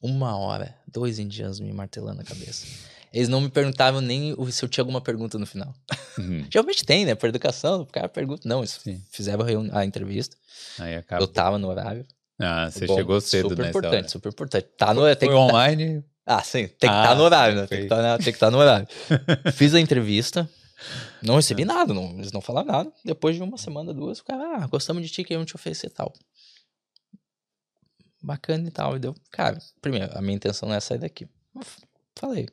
uma hora, dois indianos me martelando a cabeça. Eles não me perguntavam nem se eu tinha alguma pergunta no final. Uhum. Geralmente tem, né? Por educação, o cara pergunta. Não, eles Sim. fizeram a, entrevista. Aí acaba. Eu tava no horário. Ah, você Bom, chegou cedo Super nessa importante, hora. super importante. Tá no, tem Foi que tá- online? Ah, sim, tem que Ah, estar no horário, né? Tem que estar tem que tá no horário. Fiz a entrevista, não recebi nada, não, eles não falaram nada. Depois de uma semana, duas, o cara, ah, gostamos de ti, queremos te oferecer tal. Bacana e tal. E deu, cara, primeiro, a minha intenção não é sair daqui. Eu falei.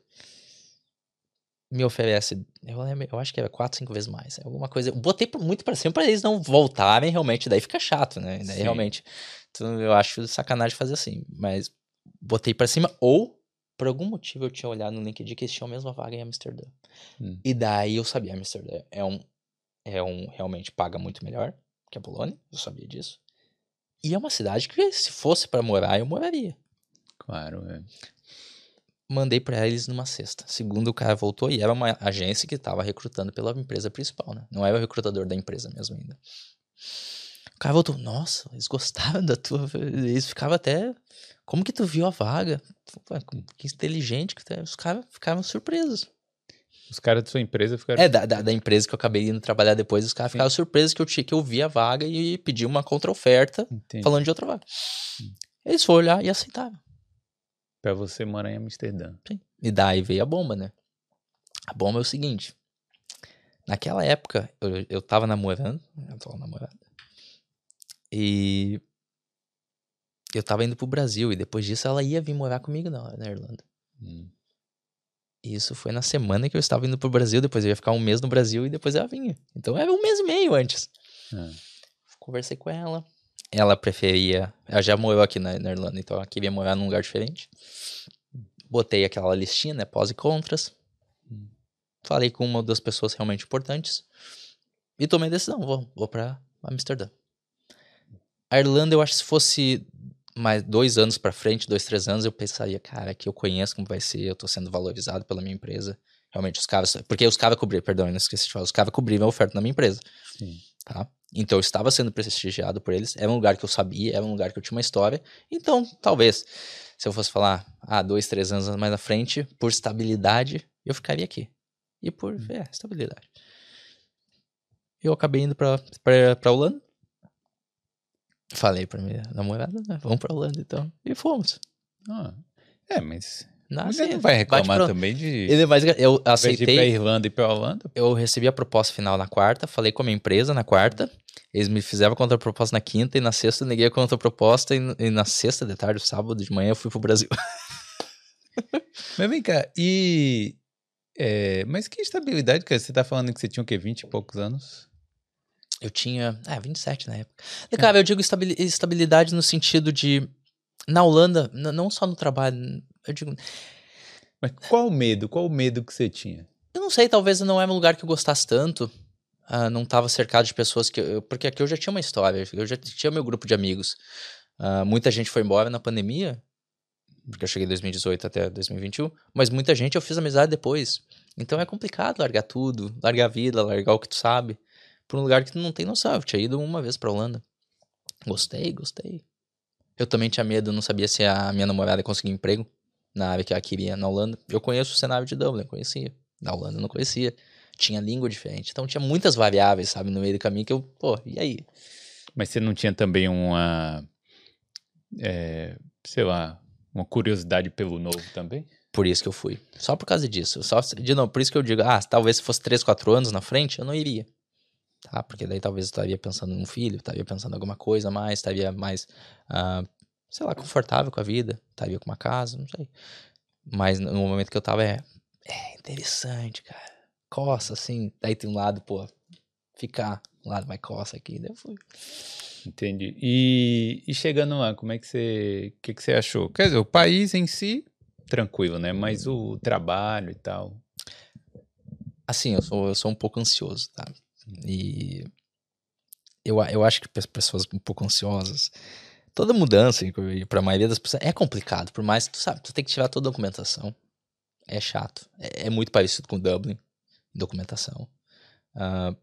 Me oferece, eu, lembro, eu acho que era quatro, cinco vezes mais. é Alguma coisa. Eu botei muito pra cima pra eles não voltarem realmente, daí fica chato, né? Daí Sim. realmente. Então, eu acho sacanagem fazer assim. Mas botei pra cima, ou por algum motivo eu tinha olhado no LinkedIn que eles tinham a mesma vaga em Amsterdã. Hum. E daí eu sabia, Amsterdã é um, é um realmente paga muito melhor que a Polônia, eu sabia disso. E é uma cidade que se fosse pra morar, eu moraria. Claro, é. Mandei pra eles numa sexta. Segundo o cara voltou e era uma agência que tava recrutando pela empresa principal, né? Não era o recrutador da empresa mesmo ainda. O cara voltou, nossa, eles gostaram da tua. Eles ficavam até. Como que tu viu a vaga? Que inteligente que tu é. Os caras ficaram surpresos. Os caras da sua empresa ficaram. É, da, da, da empresa que eu acabei indo trabalhar depois, os caras ficaram surpresos que eu, tinha, que eu vi a vaga e pedi uma contra-oferta Entendi. falando de outra vaga. Eles foram olhar e aceitaram. Pra você morar em Amsterdã. Sim. E daí veio a bomba, né? A bomba é o seguinte. Naquela época, eu, eu tava namorando, eu tô namorada. E eu tava indo pro Brasil. E depois disso ela ia vir morar comigo na, na Irlanda. Hum. Isso foi na semana que eu estava indo pro Brasil. Depois eu ia ficar um mês no Brasil e depois ela vinha. Então era um mês e meio antes. Ah, Conversei com ela. Ela preferia. Ela já morou aqui na, na Irlanda, então ela queria morar num lugar diferente. Botei aquela listinha, né? Pós e contras. Falei com uma ou duas pessoas realmente importantes. E tomei a decisão: vou, vou pra Amsterdã. A Irlanda, eu acho que se fosse mais dois anos pra frente, dois, três anos, eu pensaria, cara, que eu conheço como vai ser, eu tô sendo valorizado pela minha empresa. Realmente, os caras. Porque os caras cobriram, perdão, eu não esqueci de falar, os caras cobriram a oferta na minha empresa sim. tá? Então eu estava sendo prestigiado por eles, era um lugar que eu sabia, era um lugar que eu tinha uma história. Então, talvez, se eu fosse falar, ah, dois, três anos mais na frente, por estabilidade, eu ficaria aqui. E por, é, estabilidade. Eu acabei indo pra, pra, pra Holanda. Falei pra minha namorada, né? Vamos pra Holanda então. E fomos. Ah, é, mas. Nasce, Você não vai reclamar pra- também de. Ele é eu ir pra aceitei, Irlanda e pra Holanda? eu recebi a proposta final na quarta, falei com a minha empresa na quarta, eles me fizeram a contraproposta na quinta e na sexta eu neguei a contraproposta e, e na sexta de tarde, sábado de manhã eu fui pro Brasil. Mas vem cá, e. é, mas que estabilidade, cara? Você tá falando que você tinha o quê? 20 e poucos anos? Eu tinha, ah, 27 na época. E, cara, eu digo estabil- estabilidade no sentido de, na Holanda, não só no trabalho, eu digo, Mas qual o medo? Qual o medo que você tinha? eu não sei, talvez não era um lugar que eu gostasse tanto, ah, não tava cercado de pessoas que, porque aqui eu já tinha uma história, eu já tinha meu grupo de amigos. Ah, muita gente foi embora na pandemia, porque eu cheguei em 2018 até 2021, mas muita gente eu fiz amizade depois. Então é complicado largar tudo, largar a vida, largar o que tu sabe, por um lugar que tu não tem noção. Eu tinha ido uma vez pra Holanda. Gostei, gostei. Eu também tinha medo, não sabia se a minha namorada ia conseguir emprego na área que ela queria na Holanda. Eu conheço o cenário de Dublin, conhecia. Na Holanda não conhecia. Tinha língua diferente. Então tinha muitas variáveis, sabe, no meio do caminho que eu, pô, e aí? Mas você não tinha também uma. é, sei lá, uma curiosidade pelo novo também? Por isso que eu fui. Só por causa disso. Só, de novo, por isso que eu digo, ah, talvez se fosse 3, 4 anos na frente, eu não iria. Tá? Porque daí talvez eu estaria pensando num filho, estaria pensando em alguma coisa a mais, estaria mais, ah, sei lá, confortável com a vida, estaria com uma casa, não sei. Mas no momento que eu tava, é, é interessante, cara. Coça, assim. Daí tem um lado, pô, ficar. Um lado vai coça aqui. Daí eu fui. Entendi. E, e chegando lá, como é que você, que que você achou? Quer dizer, o país em si, tranquilo, né? Mas o trabalho e tal. Assim, eu sou, eu sou um pouco ansioso, tá? E eu, eu acho que as pessoas um pouco ansiosas, toda mudança, para a maioria das pessoas, é complicado, por mais que tu sabe, tu tem que tirar toda a documentação. É chato. É, é muito parecido com Dublin, documentação. Uh,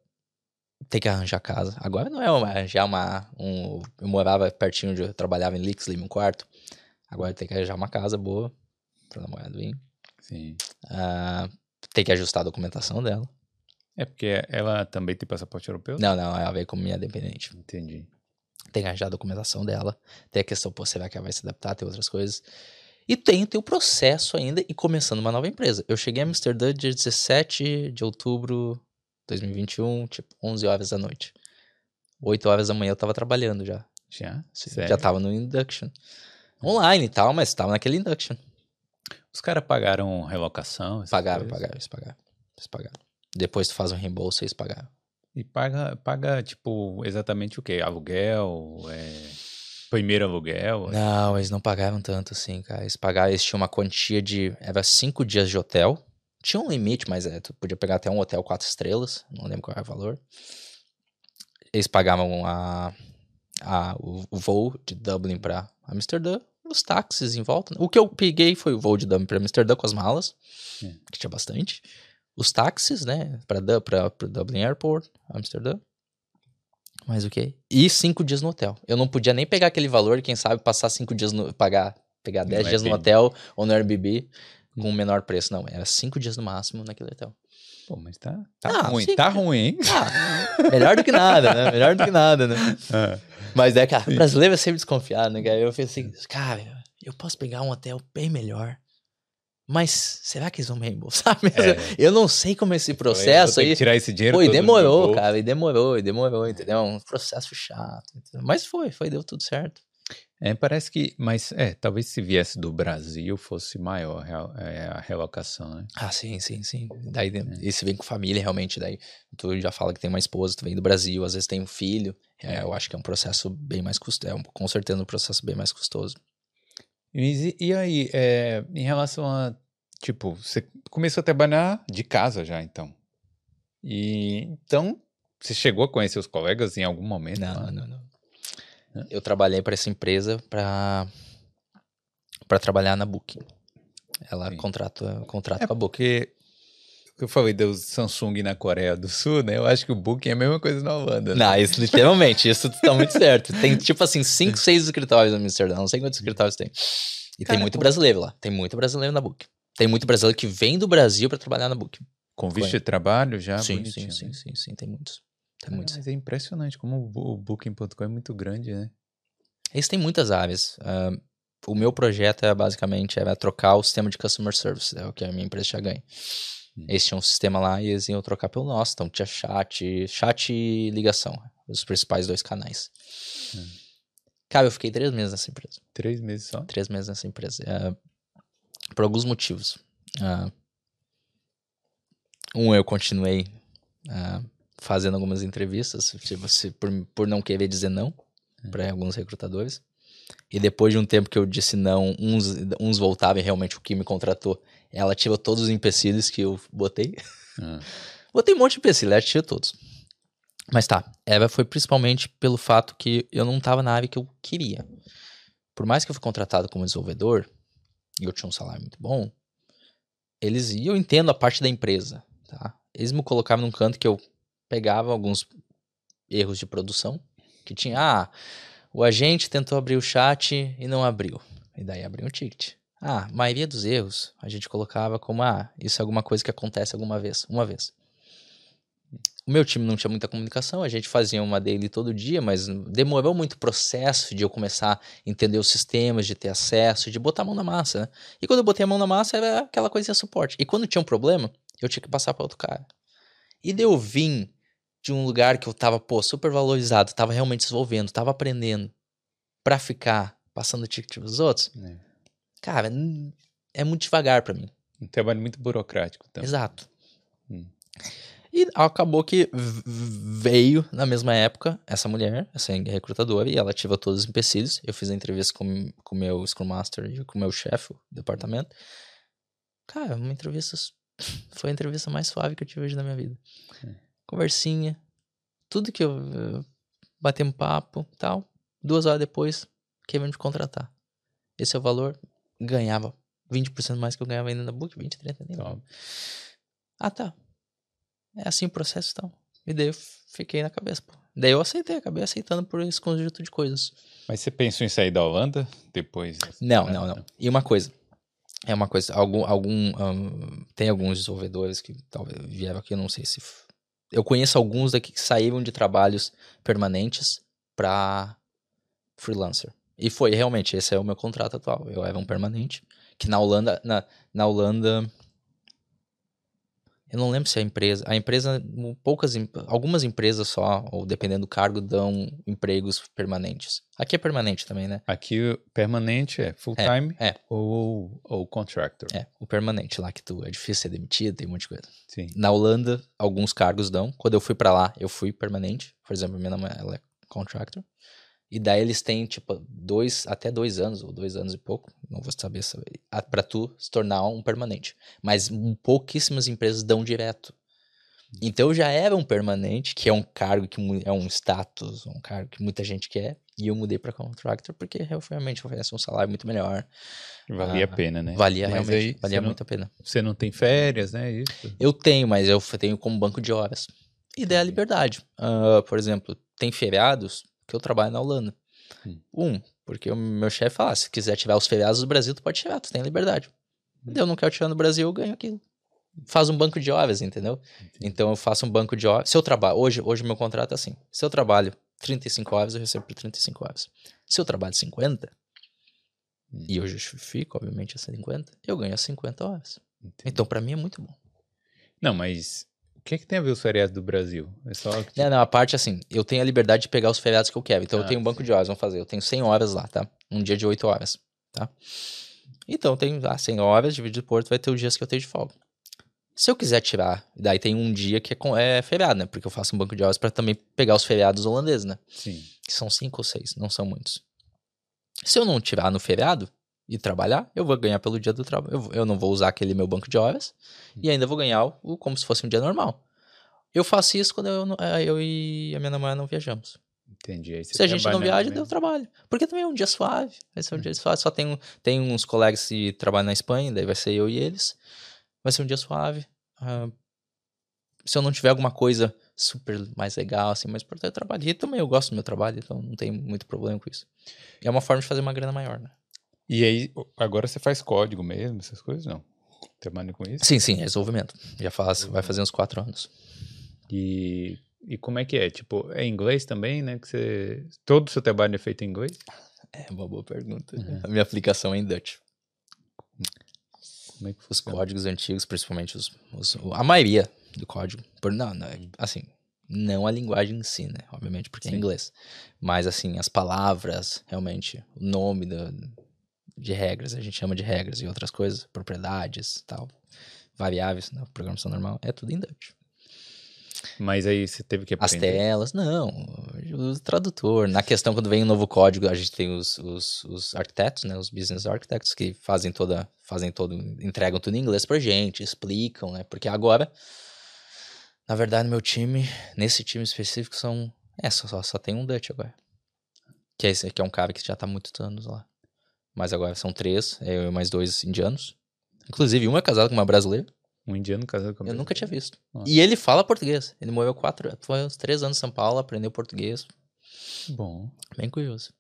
tem que arranjar casa. Agora não é uma, arranjar uma. Um, eu morava pertinho onde eu trabalhava em Lixley, um quarto. Agora tem que arranjar uma casa boa pra namorado vir. Sim. Uh, tem que ajustar a documentação dela. É porque ela também tem passaporte europeu? Não, não, ela veio como minha dependente. Entendi. Tem que arranjar a documentação dela. Tem a questão, pô, será que ela vai se adaptar? Tem outras coisas. E tem, o processo ainda e começando uma nova empresa. Eu cheguei a Amsterdã dia 17 de outubro 2021, tipo 11 horas da noite. 8 horas da manhã eu tava trabalhando já. Já? Sério? Já tava no induction. Online e tal, mas tava naquele induction. Os caras pagaram relocação? Pagaram, coisas? pagaram, eles pagaram. Eles pagaram. Depois tu faz um reembolso, eles pagaram. E paga, paga tipo, exatamente o quê? Aluguel? É... Primeiro aluguel? Não, eles não pagaram tanto assim, cara. Eles pagaram, eles tinham uma quantia de. Era cinco dias de hotel tinha um limite, mas é, tu podia pegar até um hotel quatro estrelas, não lembro qual era o valor. Eles pagavam a, a, o, o voo de Dublin para Amsterdã, os táxis em volta. O que eu peguei foi o voo de Dublin para Amsterdã com as malas, é. que tinha bastante. Os táxis, né, para Dublin Airport, Amsterdã. Mais o quê? E cinco dias no hotel. Eu não podia nem pegar aquele valor, quem sabe passar cinco dias no. pagar, pegar dez dias no hotel ou no Airbnb com o menor preço. Não, era cinco dias no máximo naquele hotel. Pô, mas tá, tá ah, ruim, tá ruim, hein? Ah, melhor do que nada, né? Melhor do que nada, né? Ah. Mas é, cara, o brasileiro é sempre desconfiado, né, cara? Eu pensei, assim, cara, eu posso pegar um hotel bem melhor. Mas será que eles vão me reembolsar mesmo? É. Eu não sei como é esse processo aí. tirar esse dinheiro. E demorou, cara, e demorou, e demorou, entendeu? Um processo chato. Entendeu? Mas foi, foi, deu tudo certo. É, parece que, mas é, talvez se viesse do Brasil fosse maior é, a relocação, né? Ah, sim, sim, sim. Daí, é. e se vem com família, realmente, daí tu já fala que tem uma esposa, tu vem do Brasil, às vezes tem um filho, é, eu acho que é um processo bem mais custoso, é um, com certeza um processo bem mais custoso. E, e aí, é, em relação a, tipo, você começou a trabalhar de casa já, então? E, então, você chegou a conhecer os colegas em algum momento? Não, não, não. Eu trabalhei para essa empresa para para trabalhar na Booking. Ela contrata contrato é com a Booking. Porque eu falei do Samsung na Coreia do Sul, né? Eu acho que o Booking é a mesma coisa na Holanda. Né? Não, isso literalmente, isso tá muito certo. Tem tipo assim, cinco, seis escritórios no Amsterdã, não sei quantos escritórios tem. E Cara, tem muito brasileiro lá, tem muito brasileiro na Booking. Tem muito brasileiro que vem do Brasil para trabalhar na Booking. Com visto de trabalho já? Sim, sim, sim, né? sim, sim, tem muitos. Tem muitos. Mas é impressionante como o Booking.com é muito grande, né? Eles têm muitas áreas. Uh, o meu projeto é basicamente era trocar o sistema de customer service, é o que a minha empresa já ganha. Hum. Eles tinham um sistema lá e eles iam trocar pelo nosso, então tinha chat, chat e ligação, os principais dois canais. Hum. Cara, eu fiquei três meses nessa empresa. Três meses só? Três meses nessa empresa. Uh, por alguns motivos. Uh, um, eu continuei uh, fazendo algumas entrevistas, tipo, se, por, por não querer dizer não para alguns recrutadores. E depois de um tempo que eu disse não, uns, uns voltavam e realmente o que me contratou, ela tirou todos os empecilhos que eu botei. Uhum. botei um monte de empecilhos, ela tirou todos. Mas tá, ela foi principalmente pelo fato que eu não estava na área que eu queria. Por mais que eu fui contratado como desenvolvedor, e eu tinha um salário muito bom, eles, e eu entendo a parte da empresa, tá? Eles me colocavam num canto que eu pegava alguns erros de produção, que tinha, ah, o agente tentou abrir o chat e não abriu. E daí abriu um ticket. Ah, a maioria dos erros a gente colocava como, ah, isso é alguma coisa que acontece alguma vez, uma vez. O meu time não tinha muita comunicação, a gente fazia uma daily todo dia, mas demorou muito processo de eu começar a entender os sistemas, de ter acesso, de botar a mão na massa, né? E quando eu botei a mão na massa, era aquela coisa de suporte. E quando tinha um problema, eu tinha que passar para outro cara. E daí eu vim de um lugar que eu tava, pô, super valorizado, tava realmente desenvolvendo, tava aprendendo, pra ficar passando ticket pros outros, é. Cara, é muito devagar para mim. Um trabalho muito burocrático também. Exato. Hum. E acabou que veio na mesma época essa mulher, essa recrutadora, e ela ativa todos os empecilhos. Eu fiz a entrevista com o meu Scrum Master e com o meu chefe do departamento. Cara, uma entrevista. Foi a entrevista mais suave que eu tive hoje na minha vida. É. Conversinha. Tudo que eu. eh, Batemos papo tal. Duas horas depois, quem vai me contratar. Esse é o valor. Ganhava 20% mais que eu ganhava ainda na Book, 20, 30, nem. Top. Ah, tá. É assim o processo, então. E daí eu fiquei na cabeça, pô. Daí eu aceitei, acabei aceitando por esse conjunto de coisas. Mas você pensou em sair da Holanda depois? Não, não, não. E uma coisa. É uma coisa. Algum. algum ahn, tem alguns desenvolvedores que talvez vieram aqui, eu não sei se. Eu conheço alguns daqui que saíram de trabalhos permanentes pra freelancer. E foi, realmente, esse é o meu contrato atual. Eu era um permanente. Que na Holanda. Na, na Holanda. Eu não lembro se a empresa. A empresa. Poucas. Algumas empresas só, ou dependendo do cargo, dão empregos permanentes. Aqui é permanente também, né? Aqui permanente é full time é. Ou, ou contractor. É, o permanente lá que tu é difícil ser demitido, tem um monte de coisa. Sim. Na Holanda, alguns cargos dão. Quando eu fui pra lá, eu fui permanente. Por exemplo, minha namorada ela é contractor. E daí eles têm, tipo, dois, até dois anos, ou dois anos e pouco, não vou saber, saber a- pra tu se tornar um permanente. Mas pouquíssimas empresas dão direto. Então eu já era um permanente, que é um cargo que é um status, um cargo que muita gente quer. E eu mudei pra contractor porque realmente oferece um salário muito melhor. Valia a Ah, pena, né? Valia Mas realmente, aí valia você não- muito a pena. Você não tem férias, né? Isso. Eu tenho, mas eu tenho como banco de horas. E daí a liberdade. Ah, por exemplo, tem feriados que eu trabalho na Holanda. Hum. Um, porque o meu chefe fala, se quiser tirar os feriados do Brasil, tu pode tirar, tu tem liberdade. Eu não quero tirar no Brasil, eu ganho aquilo. Faz um banco de horas, entendeu? Então eu faço um banco de horas. Se eu trabalho, hoje, hoje meu contrato é assim. Se eu trabalho 35 horas, eu recebo por 35 horas. Se eu trabalho 50, Hum. e eu justifico, obviamente, as 50, eu ganho as 50 horas. Entendi. Então, pra mim é muito bom. Não, mas que, é que tem a ver os feriados do Brasil? É só Não, não, a parte assim, eu tenho a liberdade de pegar os feriados que eu quero. Então eu Ah, tenho um banco sim. de horas, vamos fazer. Eu tenho 100 horas lá, tá? Um dia de 8 horas, tá? Então eu tenho ah, 100 horas, dividido por 8, vai ter os dias que eu tenho de folga. Se eu quiser tirar, daí tem um dia que é, com- é feriado, né? Porque eu faço um banco de horas pra também pegar os feriados holandeses, né? Sim. Que são 5 ou 6, não são muitos. Se eu não tirar no feriado e trabalhar, eu vou ganhar pelo dia do trabalho. Eu, eu não vou usar aquele meu banco de horas e ainda vou ganhar o, como se fosse um dia normal. Eu faço isso quando eu, eh, eu e a minha namorada não viajamos. Entendi. Se a gente não viaja, mesmo. eu trabalho. Porque também é um dia suave. Vai ser um dia suave. Só tem, tem uns colegas que trabalham na Espanha, daí vai ser eu e eles. Vai ser um dia suave. Ah, se eu não tiver alguma coisa super mais legal, assim, mais importante, eu trabalho. E também eu gosto do meu trabalho, então não tem muito problema com isso. E é uma forma de fazer uma grana maior, né? E aí, agora você faz código mesmo, essas coisas? Não. Trabalha com isso? Sim, sim, é desenvolvimento. Já faz, vai fazer uns quatro anos. E, e como é que é? Tipo, é inglês também, né? Que você... Todo o seu trabalho é feito em inglês? É uma boa pergunta. Uhum. A minha aplicação é em Dutch. Como é que Os códigos antigos, principalmente os, os- a maioria do código. Por, não, não, assim, não a linguagem em si, né? Obviamente, porque é Sim. inglês. Mas, assim, as palavras, realmente, o nome da, de regras, a gente chama de regras e outras coisas, propriedades tal, variáveis na programação normal, é tudo em Dutch. Mas aí você teve que As aprender. telas, não, o tradutor. Na questão, quando vem um novo código, a gente tem os, os, os arquitetos, né, os business architects, que fazem toda, fazem todo, entregam tudo em inglês pra gente, explicam, né, porque agora, na verdade, no meu time, nesse time específico, são, é, só, só, só tem um Dutch agora. Que é esse que é um cara que já tá há muitos anos lá. Mas agora são três, é eu e mais dois indianos. Inclusive, um é casado com uma brasileira. Um indiano casado com Eu nunca tinha visto. Nossa. E ele fala português. Ele morreu quatro, foi uns três anos em São Paulo, aprendeu português. Bom. Bem curioso.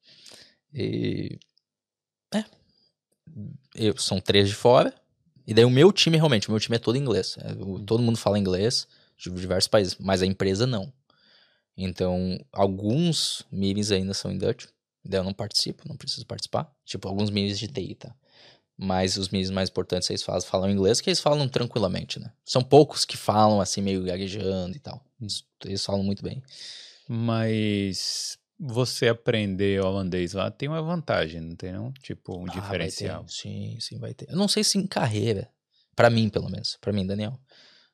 E. É. Eu, são três de fora. E daí o meu time, realmente, o meu time é todo inglês. É, o- todo mundo fala inglês de diversos países, mas a empresa não. Então, alguns meetings ainda são em Dutch. Daí eu não participo, não preciso participar. Tipo, alguns meetings de TI, tá? Mas os meetings mais importantes eles falam, falam inglês, que eles falam tranquilamente, né? São poucos que falam assim, meio gaguejando e tal. Eles- Eles falam muito bem. Mas você aprender holandês lá tem uma vantagem, não tem não? Tipo, um Ah, vai ter. diferencial. Sim, sim, vai ter. Eu não sei se em carreira, Pra mim pelo menos, Pra mim, Daniel.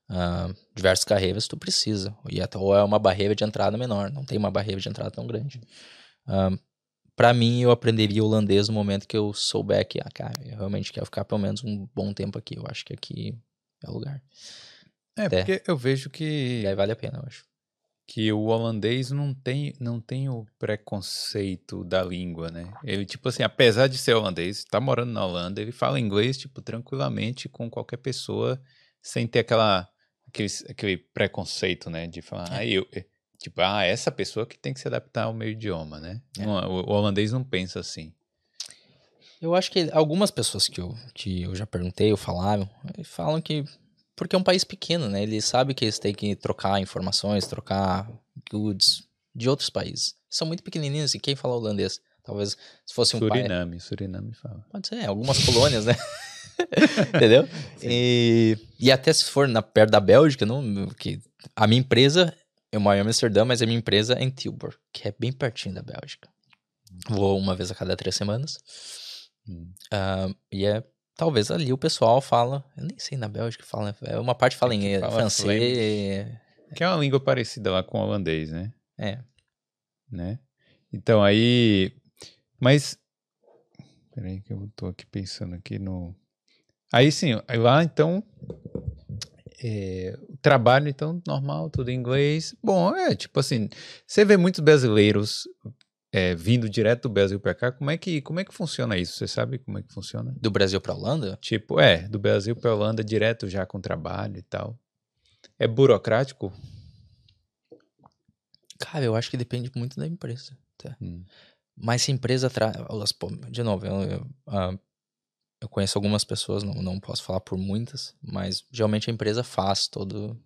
Ah, diversas carreiras tu precisa, e até, ou é uma barreira de entrada menor, não tem uma barreira de entrada tão grande. Ah, Pra mim, eu aprenderia holandês no momento que eu souber que, ah, cara, eu realmente quero ficar pelo menos um bom tempo aqui. Eu acho que aqui é o lugar. É, porque eu vejo que, E aí vale a pena, eu acho. que o holandês não tem, não tem o preconceito da língua, né? Ele, tipo assim, apesar de ser holandês, tá morando na Holanda, ele fala inglês, tipo, tranquilamente com qualquer pessoa, sem ter aquela, aquele, aquele preconceito, né? De falar, É. ah, eu... eh", Tipo, ah, essa pessoa que tem que se adaptar ao meu idioma, né? É. O, o holandês não pensa assim. Eu acho que algumas pessoas que eu, que eu já perguntei ou falaram, falam que porque é um país pequeno, né? Eles sabem que eles têm que trocar informações, trocar goods de outros países. São muito pequenininhos e quem fala holandês? Talvez se fosse um país... Suriname, Suriname fala. Pode ser, algumas colônias, né? Entendeu? E, e até se for na, perto da Bélgica, não, que a minha empresa, eu moro em Amsterdã, mas a minha empresa é em Tilburg, que é bem pertinho da Bélgica. Vou uma vez a cada três semanas. Hum. Ah, e é, talvez ali o pessoal fala, eu nem sei na Bélgica fala, é uma parte fala em que eh, fala francês. Que é uma língua parecida lá com o holandês, né? É. né? Então aí, mas peraí que eu tô aqui pensando aqui no, aí sim, aí lá então é, trabalho então normal, tudo em inglês. Bom, é tipo assim, você vê muitos brasileiros é, vindo direto do Brasil para cá. Como é que como é que funciona isso? Você sabe como é que funciona? Do Brasil pra Holanda? Tipo, é, do Brasil para Holanda direto já com trabalho e tal. É burocrático? Cara, eu acho que depende muito da empresa. tá? Hum. Mas se a empresa traz. De novo, eu, eu, ah, eu conheço algumas pessoas, não, não posso falar por muitas, mas geralmente a empresa faz todo.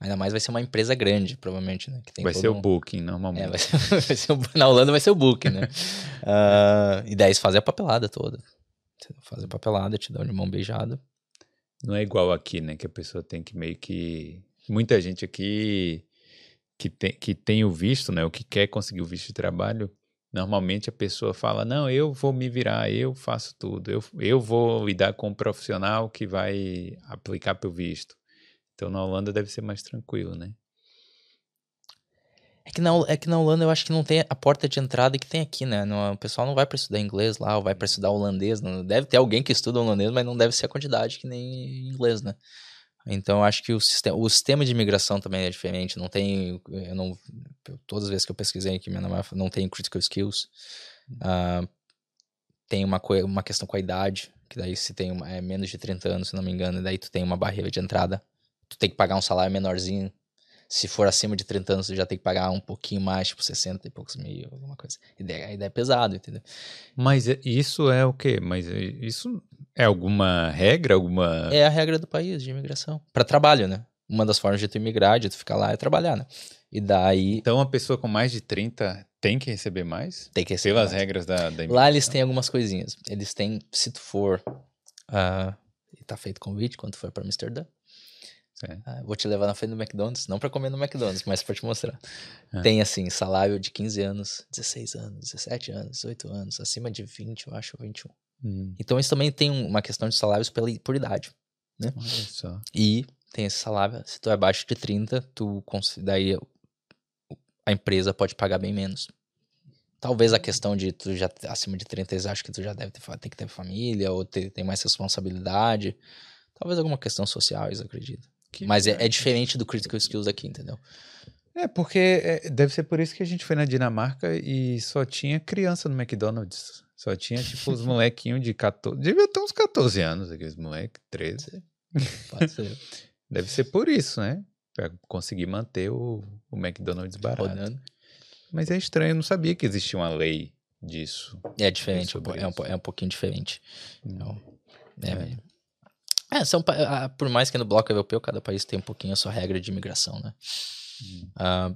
Ainda mais vai ser uma empresa grande, provavelmente, né? Tem Vai ser um- o booking normalmente. É, vai ser, vai ser o- na Holanda vai ser o book, né? Ah, e daí eles fazem a papelada toda. Fazem a papelada, te dão de mão beijada. Não é igual aqui, né? Que a pessoa tem que meio que. Muita gente aqui que tem, que tem o visto, né? O que quer conseguir o visto de trabalho, normalmente a pessoa fala: Não, eu vou me virar, eu faço tudo, eu, eu vou lidar com um profissional que vai aplicar pelo visto. Então na Holanda deve ser mais tranquilo, né? É que, na, é que na Holanda eu acho que não tem a porta de entrada que tem aqui, né? Não- o pessoal não vai pra estudar inglês lá, ou vai pra estudar holandês. Não, deve ter alguém que estuda holandês, mas não deve ser a quantidade que nem inglês, né? Então acho que o sistema, o sistema de imigração também é diferente. Não tem. Eu não, todas as vezes que eu pesquisei aqui, minha namorada não tem critical skills. Ah, tem uma, uma questão com a idade, que daí se tem uma- é menos de 30 anos, se não me engano, daí tu tem uma barreira de entrada. Tu tem que pagar um salário menorzinho. Se for acima de 30 anos, tu já tem que pagar um pouquinho mais, tipo 60 e poucos mil, alguma coisa. E daí, aí daí é pesado, entendeu? Mas é- isso é o quê? Mas é- isso é alguma regra? Alguma. É a regra do país de imigração. Pra trabalho, né? Uma das formas de tu imigrar, de tu ficar lá, é trabalhar, né? E daí Então a pessoa com mais de 30 tem que receber mais? tem que receber. Pelas mais. regras da, da Lá eles têm algumas coisinhas. Eles têm, se tu for. ah, e tá feito convite quando tu for pra Amsterdã. Certo. Ah, vou te levar na frente do McDonald's, não pra comer no McDonald's, mas pra te mostrar. Ah. Tem assim, salário de 15 anos, 16 anos, 17 anos, 18 anos, acima de 20, eu acho, 21. Hum, Então eles também têm um- uma questão de salários pela, por idade. olha só. E tem esse salário, se tu é abaixo de 30, tu daí a empresa pode pagar bem menos. Talvez a questão de tu já acima de 30 eles acham que tu já deve ter, ter que ter família ou ter, tem mais responsabilidade. Talvez alguma questão social, eles acreditam. Que Mas é, é diferente do critical skills aqui, entendeu? É, porque é, deve ser por isso que a gente foi na Dinamarca e só tinha criança no McDonald's. Só tinha, tipo, os molequinhos de 14. Devia ter uns 14 anos, aqueles moleques, 13. Pode ser. Deve ser por isso, né? Pra conseguir manter o, o McDonald's barato. Rodando. Mas é estranho, eu não sabia que existia uma lei disso. É diferente, é um, é um pouquinho diferente. Hum. Então, é, é, são, pa- ah, por mais que no bloco europeu cada país tem um pouquinho a sua regra de imigração, né? Hum. Ah,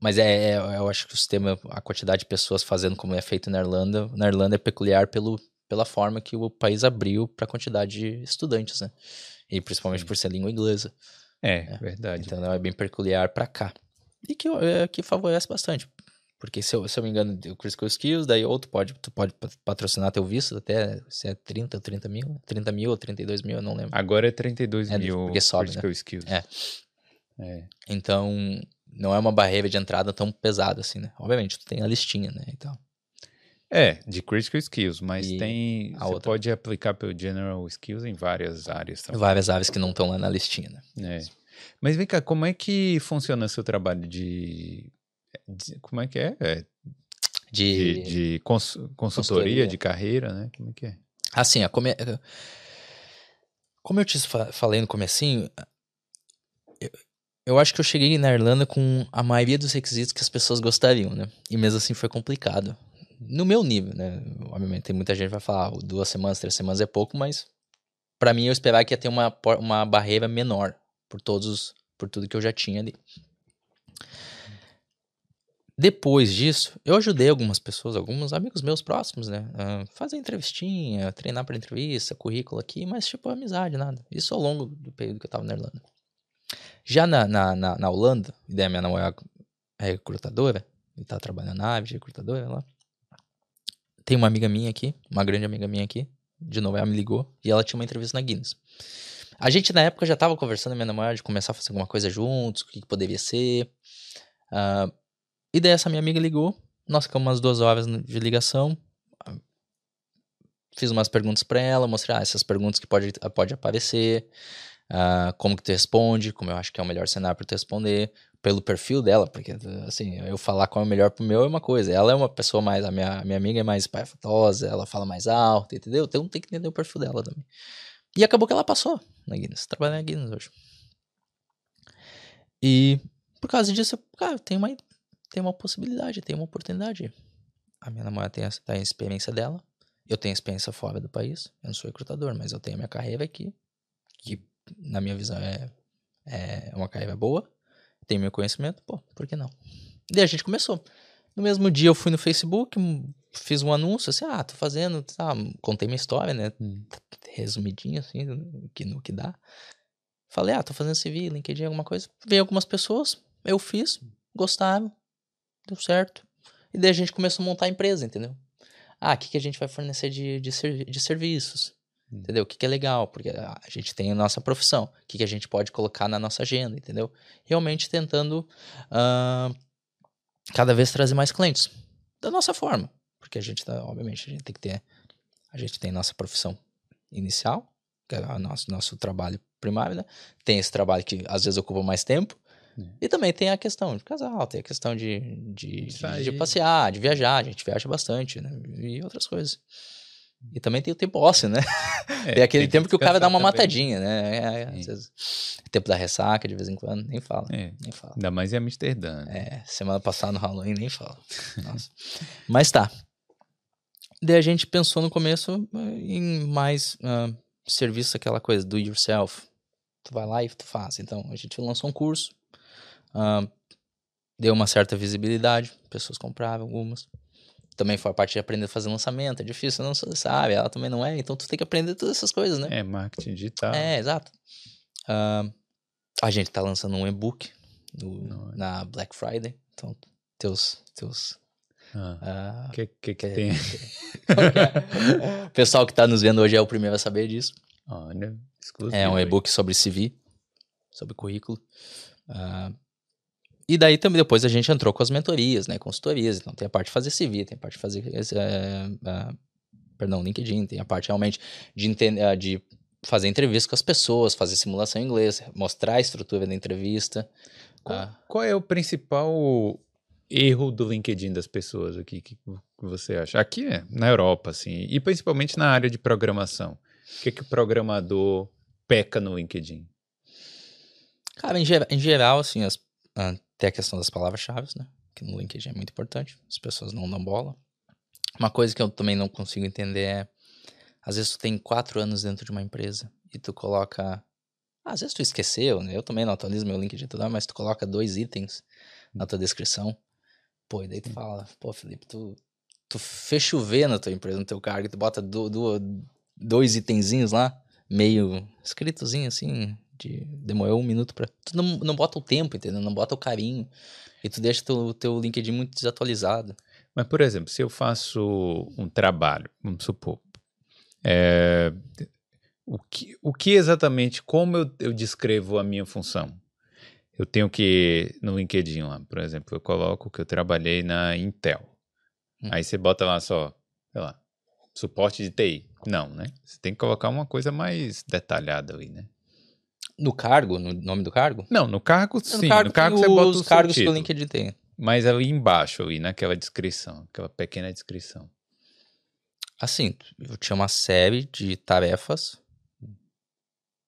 mas é, é- eu acho que o sistema, a quantidade de pessoas fazendo como é feito na Irlanda, na Irlanda é peculiar pelo, pela forma que o país abriu para a quantidade de estudantes, né? E principalmente Sim. por ser língua inglesa. É, verdade. Então é bem peculiar para cá. E que, é, que favorece bastante. Porque se eu, se eu me engano, o Critical Skills, daí ou tu pode, tu pode patrocinar teu visto até se é 30 ou 30 mil, 30 mil ou 32 mil, eu não lembro. Agora é 32 É, mil porque sobe, Critical Skills. É. É. Então, não é uma barreira de entrada tão pesada assim, né? Obviamente, tu tem a listinha, né? Então, É, de Critical Skills, mas E tem. Você outra? pode aplicar pelo General Skills em várias áreas também. várias aves que não estão lá na listinha, né? É. Mas vem cá, como é que funciona seu trabalho de. de- como é que é? É, De, De, de cons- consultoria, Consultoria. de carreira, né? Como é que é? Assim, a come... como eu te fa- falei no comecinho, eu, eu acho que eu cheguei na Irlanda com a maioria dos requisitos que as pessoas gostariam, né? E mesmo assim foi complicado. No meu nível, né? Obviamente, tem muita gente que vai falar, "Ah, duas semanas, três semanas é pouco, mas pra mim eu esperava que ia ter uma, uma barreira menor por todos, os- por tudo que eu já tinha ali. Depois disso, eu ajudei algumas pessoas, alguns amigos meus próximos, né? a fazer entrevistinha, treinar para entrevista, currículo aqui, mas tipo amizade, nada. Isso ao longo do período que eu tava na Irlanda. Já na, na, na, na Holanda, daí a minha namorada é recrutadora, e tá trabalhando na ave de recrutadora lá. Tem uma amiga minha aqui, uma grande amiga minha aqui, de novo, ela me ligou e ela tinha uma entrevista na Guinness. A gente na época já tava conversando, minha namorada, de começar a fazer alguma coisa juntos, o que, que poderia ser. Ah, e daí essa minha amiga ligou, nós ficamos umas duas horas de ligação. Fiz umas perguntas pra ela, mostrei ah, essas perguntas que pode, pode aparecer, ah, como que tu responde, como eu acho que é o melhor cenário pra tu responder, pelo perfil dela, porque assim, eu falar qual é o melhor pro meu é uma coisa. Ela é uma pessoa mais, a minha, a minha amiga é mais espalhafatosa, ela fala mais alto, entendeu? Então tem que entender o perfil dela também. E acabou que ela passou na Guinness, trabalha na Guinness hoje. E por causa disso, cara, tem uma, tem uma possibilidade, tem uma oportunidade. A minha namorada tem a, tem a experiência dela, eu tenho experiência fora do país, eu não sou recrutador, mas eu tenho a minha carreira aqui, que na minha visão é, é uma carreira boa, tenho meu conhecimento, pô, por que não? Daí a gente começou. No mesmo dia eu fui no Facebook, hum, fiz um anúncio, assim, ah, tô fazendo, tá, contei minha história, né, Hum. resumidinho, assim, no que, no que dá. Falei, ah, tô fazendo CV, LinkedIn, alguma coisa. Veio algumas pessoas, eu fiz, gostaram, deu certo. E daí a gente começou a montar a empresa, entendeu? Ah, o que, que a gente vai fornecer de, de, de serviços? Hum. Entendeu? O que, que é legal? Porque a gente tem a nossa profissão. O que, que a gente pode colocar na nossa agenda, entendeu? Realmente tentando ah, cada vez trazer mais clientes. Da nossa forma. Porque a gente, tá, obviamente, a gente tem que ter. A gente tem nossa profissão inicial, que é o nosso, nosso trabalho primário, né? Tem esse trabalho que às vezes ocupa mais tempo. É. E também tem a questão de casal, tem a questão de, de, de, de passear, de viajar. A gente viaja bastante, né? E outras coisas. E também tem o tempo ósseo, né? É, tem aquele tem tempo que o cara dá uma também. matadinha, né? É, é, vezes, tempo da ressaca, de vez em quando, nem fala. É, Nem fala. ainda mais em Amsterdã. né? É, semana passada no Halloween nem fala. Mas tá. Daí a gente pensou no começo eh, em mais ah, serviço, aquela coisa, do yourself. Tu vai lá e tu faz. Então, a gente lançou um curso, ah, deu uma certa visibilidade, pessoas compravam algumas. Também foi a parte de aprender a fazer lançamento, é difícil, não sabe, ela também não é, então tu tem que aprender todas essas coisas, né? É, marketing digital. É, exato. Ah, a gente tá lançando um e-book na Black Friday. Então, teus. teus Ah, O que, que, que tem? o pessoal que tá nos vendo hoje é o primeiro a saber disso. Olha, exclusivo. É um e-book sobre CV, sobre currículo. Ah, e daí também depois a gente entrou com as mentorias, né? Consultorias. Então tem a parte de fazer CV, tem a parte de fazer. eh, ah, perdão, LinkedIn, tem a parte realmente de, enten- ah, de fazer entrevista com as pessoas, fazer simulação em inglês, mostrar a estrutura da entrevista. Qual, Ah, qual é o principal erro do LinkedIn das pessoas aqui que, que você acha? Aqui é na Europa, assim, e principalmente na área de programação. O que, que o programador peca no LinkedIn? Cara, em, gera- em geral, assim, as- ah, tem a questão das palavras-chave, né? Que no LinkedIn é muito importante. As pessoas não dão bola. Uma coisa que eu também não consigo entender é, às vezes tu tem quatro anos dentro de uma empresa e tu coloca, às vezes tu esqueceu, né? Eu também não atualizo meu LinkedIn toda mas tu coloca dois itens na tua descrição. Pô, e daí tu fala, pô, Felipe, tu, tu fez chover na tua empresa, no teu cargo, tu bota do, do- dois itenzinhos lá, meio escritozinho assim, de demorou um minuto pra. Tu não, não bota o tempo, entendeu? Não bota o carinho. E tu deixa teu, teu LinkedIn muito desatualizado. Mas, por exemplo, se eu faço um trabalho, vamos supor, é, o, que, o que exatamente, como eu, eu descrevo a minha função? Eu tenho que, no LinkedIn lá, por exemplo, eu coloco que eu trabalhei na Intel. Hum. Aí você bota lá só, sei lá, suporte de TI. Não, né? Você tem que colocar uma coisa mais detalhada aí, né? No cargo, no nome do cargo? Não, no cargo sim. No cargo, no cargo você bota os cargos que o LinkedIn tem. Mas ali embaixo, ali, naquela descrição, aquela pequena descrição. Assim, eu tinha uma série de tarefas,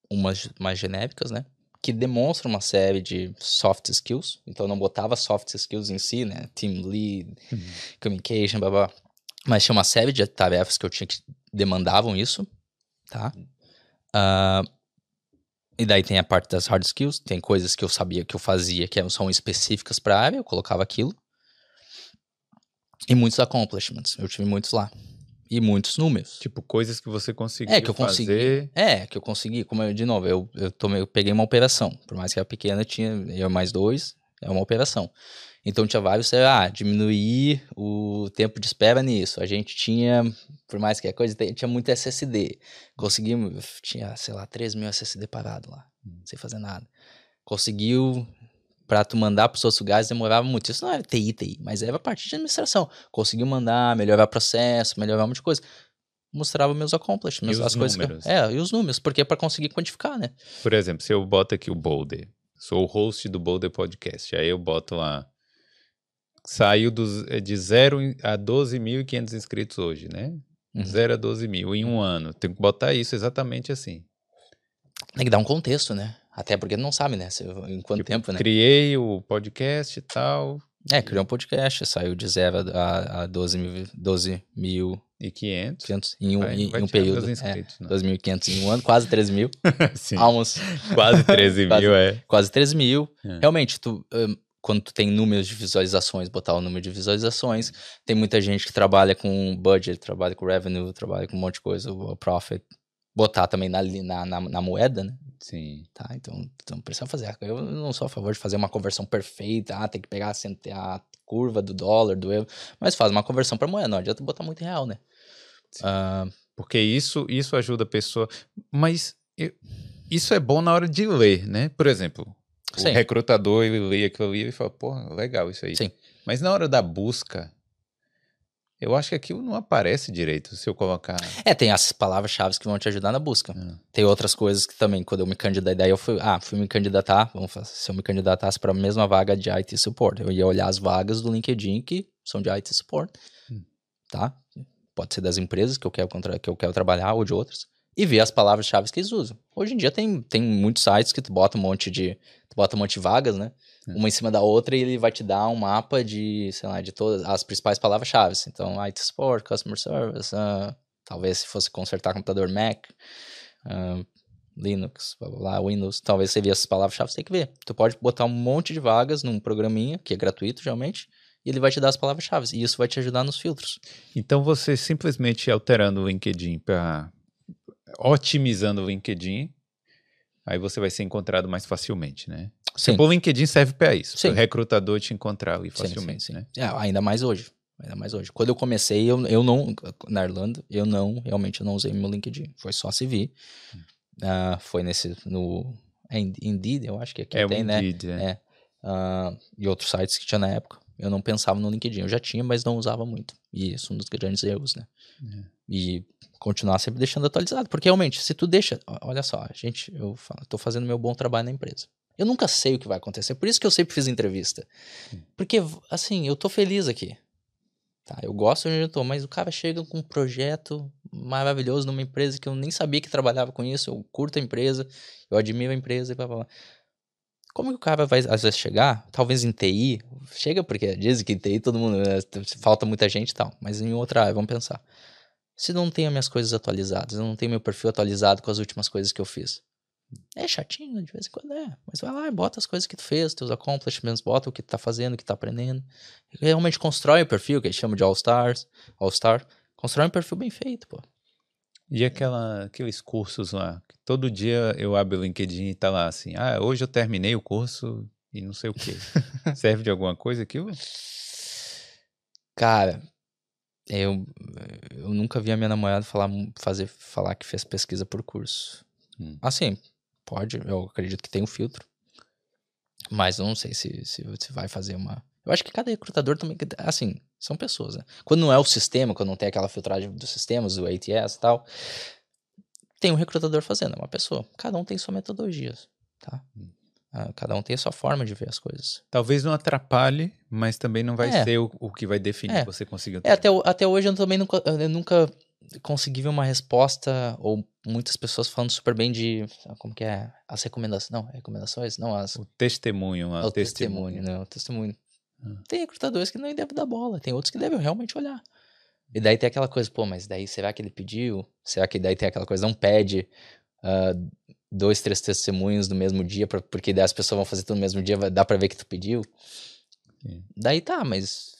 umas mais genéricas, né? Que demonstram uma série de soft skills. Então, eu não botava soft skills em si, né? Team lead, uhum. communication, blá, blá. Mas tinha uma série de tarefas que eu tinha que demandavam isso, tá? Uh, e daí tem a parte das hard skills, tem coisas que eu sabia que eu fazia que são específicas para a área, eu colocava aquilo. E muitos accomplishments, eu tive muitos lá. E muitos números. Tipo, coisas que você conseguiu é, que eu consegui, fazer. É, que eu consegui. Como eu, de novo, eu, eu, tomei, eu peguei uma operação. Por mais que era pequena, tinha eu mais dois, é uma operação. Então tinha vários, ah, diminuir o tempo de espera nisso. A gente tinha, por mais que a coisa, tinha muito SSD. Conseguimos, tinha, sei lá, 3 mil SSD parado lá, hum. sem fazer nada. Conseguiu, para tu mandar para os outros lugares demorava muito. Isso não era TI, TI, mas era a parte de administração. Conseguiu mandar, melhorar processo, melhorar um monte de coisa. Mostrava meus accomplishments, as coisas números. que. É, e os números, porque é para conseguir quantificar, né? Por exemplo, se eu boto aqui o Boulder, sou o host do Boulder Podcast, aí eu boto lá saiu dos, eh, de 0 a 12.500 inscritos hoje, né? Uhum. 0 a 12 mil em um ano. Tem que botar isso exatamente assim. Tem que dar um contexto, né? Até porque não sabe, né? Em quanto tipo, tempo, né? Criei o podcast e tal. É, criou um podcast, saiu de 0 a, a 12 mil. 12 mil e 500. 500 em um, vai, em, vai um período. Inscritos, é, 2.500 em um ano, quase 13 mil. Sim. Almost. Quase 13 mil, é. Quase 13 mil. É. Realmente, tu, um, quando tu tem números de visualizações, botar o número de visualizações. Tem muita gente que trabalha com budget, trabalha com revenue, trabalha com um monte de coisa, o profit. Botar também na, na, na, na moeda, né? Sim. Tá, então, então precisa fazer. Eu não sou a favor de fazer uma conversão perfeita, ah, tem que pegar a, a curva do dólar, do euro, mas faz uma conversão para moeda, não adianta botar muito real, né? Uh, porque isso, isso ajuda a pessoa. Mas eu, isso é bom na hora de ler, né? Por exemplo, Sim. O recrutador, ele lê aquilo ali e fala, pô, legal isso aí. Sim. Mas na hora da busca, eu acho que aquilo não aparece direito se eu colocar. É, tem as palavras-chave que vão te ajudar na busca. É. Tem outras coisas que também, quando eu me candidatei, daí eu fui, ah, fui me candidatar, vamos fazer, se eu me candidatasse para a mesma vaga de IT Support, eu ia olhar as vagas do LinkedIn que são de IT Support, hum. tá? Pode ser das empresas que eu quero, que eu quero trabalhar ou de outras e ver as palavras-chave que eles usam. Hoje em dia tem, tem muitos sites que tu bota um monte de, bota um monte de vagas, né? É. Uma em cima da outra e ele vai te dar um mapa de, sei lá, de todas as principais palavras-chave. Então, IT Support, Customer Service, uh, talvez se fosse consertar computador Mac, uh, Linux, blá, blá, blá, Windows, talvez você vê essas palavras-chave, você tem que ver. Tu pode botar um monte de vagas num programinha, que é gratuito, geralmente, e ele vai te dar as palavras-chave. E isso vai te ajudar nos filtros. Então, você simplesmente alterando o LinkedIn para otimizando o LinkedIn, aí você vai ser encontrado mais facilmente, né? Sim. O LinkedIn serve para isso, para o recrutador te encontrar ali facilmente, sim, sim, né? É, ainda mais hoje. Ainda mais hoje. Quando eu comecei, eu, eu não, na Irlanda, eu não, realmente eu não usei meu LinkedIn. Foi só CV. Hum. Uh, foi nesse, no é Indeed, eu acho que aqui é tem, Indeed, né? É. é. Uh, e outros sites que tinha na época. Eu não pensava no LinkedIn. Eu já tinha, mas não usava muito. E isso é um dos grandes erros, né? É. E continuar sempre deixando atualizado. Porque realmente, se tu deixa. Olha só, gente, eu tô fazendo meu bom trabalho na empresa. Eu nunca sei o que vai acontecer. Por isso que eu sempre fiz entrevista. Porque, assim, eu tô feliz aqui. Tá, eu gosto onde eu tô, mas o cara chega com um projeto maravilhoso numa empresa que eu nem sabia que trabalhava com isso. Eu curto a empresa, eu admiro a empresa e blá blá blá. Como que o cara vai, às vezes, chegar? Talvez em TI, chega porque dizem que em TI todo mundo, né, falta muita gente e tal, mas em outra área, vamos pensar se não tenho minhas coisas atualizadas, eu não tenho meu perfil atualizado com as últimas coisas que eu fiz. É chatinho, de vez em quando é. Mas vai lá e bota as coisas que tu fez, teus accomplishments, bota o que tu tá fazendo, o que tu tá aprendendo. Realmente constrói o perfil, que eles chamam de All-Stars, All-Star. Constrói um perfil bem feito, pô. E aquela, aqueles cursos lá, que todo dia eu abro o LinkedIn e tá lá assim, ah, hoje eu terminei o curso e não sei o quê. Serve de alguma coisa aquilo? Cara, eu, eu nunca vi a minha namorada falar, fazer, falar que fez pesquisa por curso. Hum. Assim, pode, eu acredito que tem um filtro. Mas eu não sei se, se, se vai fazer uma. Eu acho que cada recrutador também. Assim, são pessoas, né? Quando não é o sistema, quando não tem aquela filtragem dos sistemas, o ATS e tal, tem um recrutador fazendo, é uma pessoa. Cada um tem sua metodologia, tá? Hum. Ah, cada um tem a sua forma de ver as coisas. Talvez não atrapalhe, mas também não vai É. ser o, o que vai definir É. se você conseguiu. É, até, até hoje eu também nunca, eu nunca consegui ver uma resposta, ou muitas pessoas falando super bem de. Como que é? As recomendações. Não, recomendações? Não, as. O testemunho, É o testemunho, né? O testemunho. Ah. Tem recrutadores que não devem dar bola, tem outros que devem realmente olhar. E daí tem aquela coisa, pô, mas daí será que ele pediu? Será que daí tem aquela coisa, não pede ah, dois, três testemunhos no mesmo dia, pra- porque daí as pessoas vão fazer tudo no mesmo dia, vai dar pra ver que tu pediu? Sim. Daí tá, mas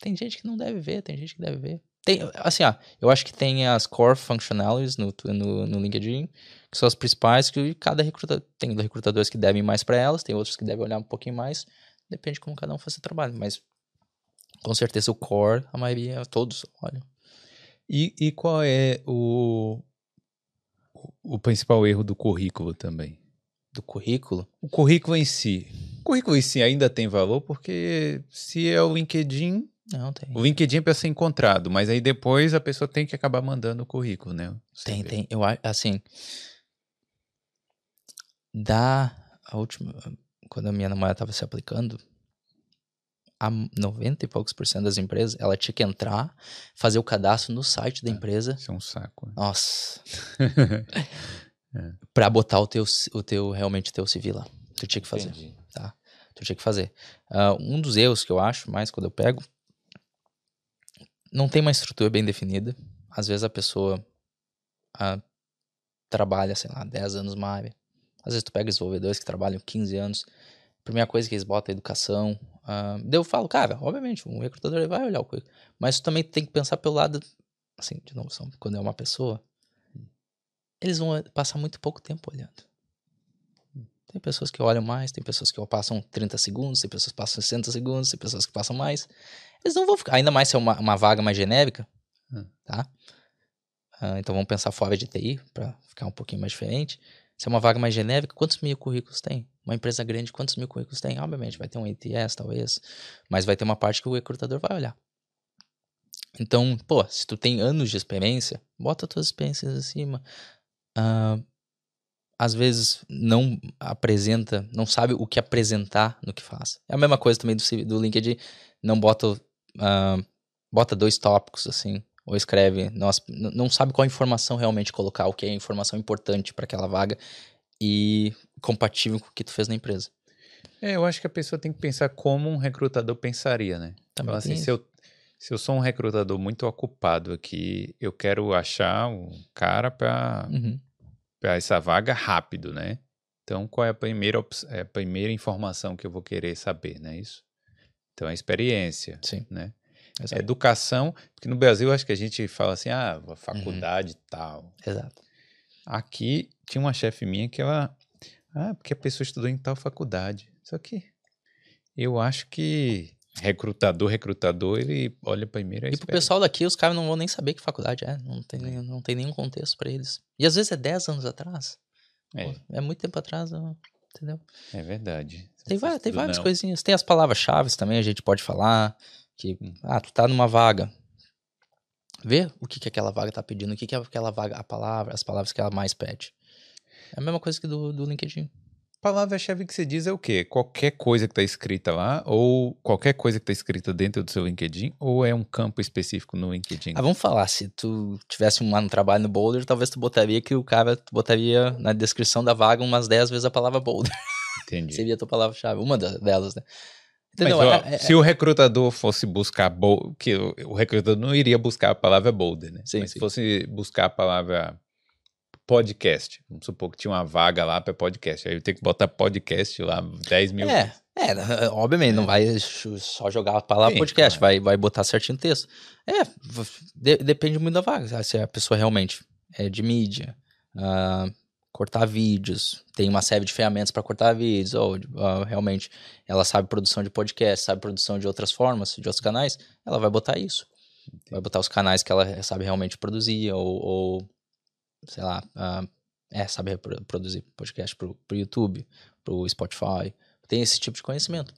tem gente que não deve ver, tem gente que deve ver. Tem, assim, ó, eu acho que tem as core functionalities no, no, no LinkedIn, que são as principais, que cada recruta tem recrutadores que devem mais pra elas, tem outros que devem olhar um pouquinho mais, depende de como cada um faz seu trabalho, mas com certeza o core, a maioria, todos olham. E, e qual é o, o, principal erro do currículo também? Do currículo, O currículo em si. O currículo em si ainda tem valor porque se é o LinkedIn, não tem. o LinkedIn é para ser encontrado, mas aí depois a pessoa tem que acabar mandando o currículo, né? Você Tem, vê. tem. Eu acho, assim. Da. A última. Quando a minha namorada tava se aplicando, a 90 e poucos por cento das empresas, ela tinha que entrar, fazer o cadastro no site da empresa. Isso é um saco. né? Nossa. É. Pra botar o teu, o teu, realmente o teu CV lá. Tu tinha que fazer. Entendi. Tu tinha que fazer. Ah, um dos erros que eu acho mais quando eu pego, não tem uma estrutura bem definida. Às vezes a pessoa ah, trabalha, sei lá, 10 anos numa área. Às vezes tu pega desenvolvedores que trabalham 15 anos. Primeira coisa que eles botam é educação. Ah, daí eu falo, cara, obviamente, um recrutador vai olhar o currículo. Mas tu também tem que pensar pelo lado, assim, de novo, são- quando é uma pessoa, eles vão passar muito pouco tempo olhando. Tem pessoas que olham mais, tem pessoas que passam 30 segundos, tem pessoas que passam 60 segundos, tem pessoas que passam mais. Eles não vão ficar, ainda mais se é uma, uma vaga mais genérica, Hum. tá? Ah, então vamos pensar fora de TI, para ficar um pouquinho mais diferente. Se é uma vaga mais genérica, quantos mil currículos tem? Uma empresa grande, quantos mil currículos tem? Obviamente, vai ter um ATS, talvez, mas vai ter uma parte que o recrutador vai olhar. Então, pô, se tu tem anos de experiência, bota tuas experiências acima. Ah, às vezes não apresenta, não sabe o que apresentar no que faz. É a mesma coisa também do, do LinkedIn, não bota, ah, bota dois tópicos assim, ou escreve, não, não sabe qual informação realmente colocar, o que é informação importante para aquela vaga e compatível com o que tu fez na empresa. É, eu acho que a pessoa tem que pensar como um recrutador pensaria, né? Também Então, assim, se eu, se eu sou um recrutador muito ocupado aqui, eu quero achar um cara para Uhum. essa vaga rápido, né? Então, qual é a primeira, é a primeira informação que eu vou querer saber, né? Isso. Então, a experiência, Sim. né? Exato. Educação, porque no Brasil acho que a gente fala assim, ah, Uhum. faculdade e tal. Exato. Aqui tinha uma chefe minha que ela, ah, porque a pessoa estudou em tal faculdade. Só que eu acho que recrutador, recrutador, ele olha primeiro a E pro pessoal daqui, os caras não vão nem saber que faculdade é. Não tem, nem- não tem nenhum contexto pra eles. E às vezes é 10 anos atrás. É, Pô, é muito tempo atrás, entendeu? é verdade. Tem, vai- tem várias não. coisinhas. Tem as palavras-chave também, a gente pode falar. Que, Hum. ah, tu tá numa vaga. Vê o que, que aquela vaga tá pedindo, o que, que aquela vaga, a palavra, as palavras que ela mais pede. É a mesma coisa que do, do LinkedIn. Palavra-chave que você diz é o quê? Qualquer coisa que tá escrita lá, ou qualquer coisa que tá escrita dentro do seu LinkedIn, ou é um campo específico no LinkedIn? Ah, vamos falar, se tu tivesse um, um trabalho no Boulder, talvez tu botaria que o cara tu botaria na descrição da vaga umas 10 vezes a palavra Boulder. Entendi. Seria a tua palavra-chave, uma delas, né? Mas, Entendeu? ó, É- é- se o recrutador fosse buscar que o, o recrutador não iria buscar a palavra boulder, né? Sim, Mas sim. se fosse buscar a palavra podcast, vamos supor que tinha uma vaga lá para podcast, aí eu tenho que botar podcast lá 10 mil. É, é, é, obviamente, não vai só jogar a palavra Sim, podcast, claro. vai, vai botar certinho o texto. É, de- depende muito da vaga. Se a pessoa realmente é de mídia, uh, cortar vídeos, tem uma série de ferramentas para cortar vídeos, ou uh, realmente ela sabe produção de podcast, sabe produção de outras formas, de outros canais, ela vai botar isso. Entendi. Vai botar os canais que ela sabe realmente produzir, ou, ou sei lá, uh, é, sabe produzir podcast pro, pro YouTube, pro Spotify, tem esse tipo de conhecimento.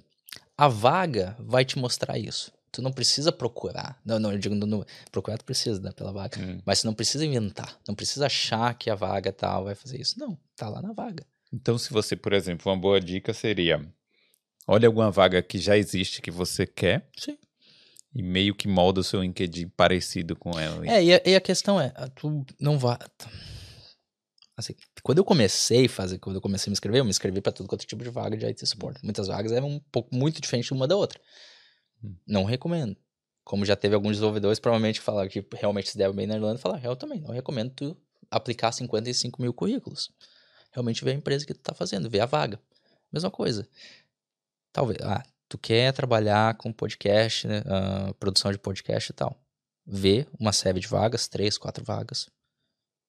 A vaga vai te mostrar isso. Tu não precisa procurar. Não, não, eu digo, não, procurar tu precisa né, pela vaga. Hum. Mas tu não precisa inventar. Não precisa achar que a vaga tal vai fazer isso. Não, tá lá na vaga. Então, se você, por exemplo, uma boa dica seria: olha alguma vaga que já existe que você quer. Sim. E meio que molda o seu LinkedIn parecido com ela. É, e a, e a questão é, tu não vai. Assim, quando eu comecei a fazer, quando eu comecei a me inscrever, eu me inscrevi para tudo quanto é tipo de vaga de IT support. Muitas vagas eram um pouco muito diferentes uma da outra. Hum. Não recomendo. Como já teve alguns desenvolvedores, provavelmente falaram que realmente se deve bem na Irlanda, falaram, eu também não recomendo tu aplicar 55 mil currículos. Realmente ver a empresa que tu tá fazendo, ver a vaga. Mesma coisa. Talvez, ah, tu quer trabalhar com podcast, né, uh, produção de podcast e tal. Vê uma série de vagas, três, quatro vagas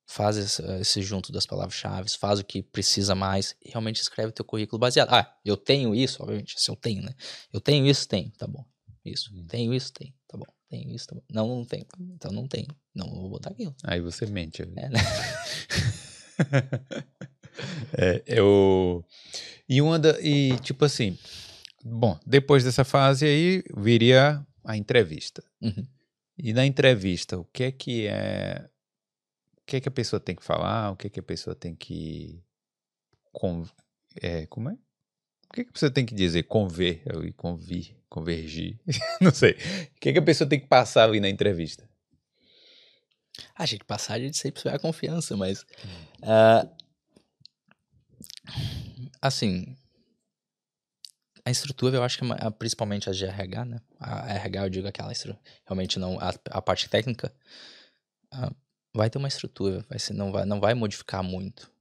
faz esse, esse junto das palavras-chave, faz o que precisa mais realmente escreve o teu currículo baseado. Ah, eu tenho isso, obviamente, se eu tenho, né? Eu tenho isso, tenho, tá bom. Isso, hum. tenho isso, tenho, tá bom. Tenho isso, tá bom. Não, não tenho, então não tenho. Não vou botar aquilo. Aí você mente. É, né? é, eu... E uma da... E, tipo assim, bom, depois dessa fase aí, viria a entrevista. Uhum. E na entrevista, o que é que é que, é que a pessoa tem que falar, o que, é que a pessoa tem que. Com, é, como é? O que, é que a pessoa tem que dizer? Conver, e convir, convergir. Não sei. O que, é que a pessoa tem que passar ali na entrevista? Ah, gente, passar a gente sempre a confiança, mas. Uh, assim. A estrutura, eu acho que é principalmente a de RH, né? A RH, eu digo aquela estrutura. Realmente não. A, a parte técnica. Uh, vai ter uma estrutura, vai ser, não, vai, não vai modificar muito.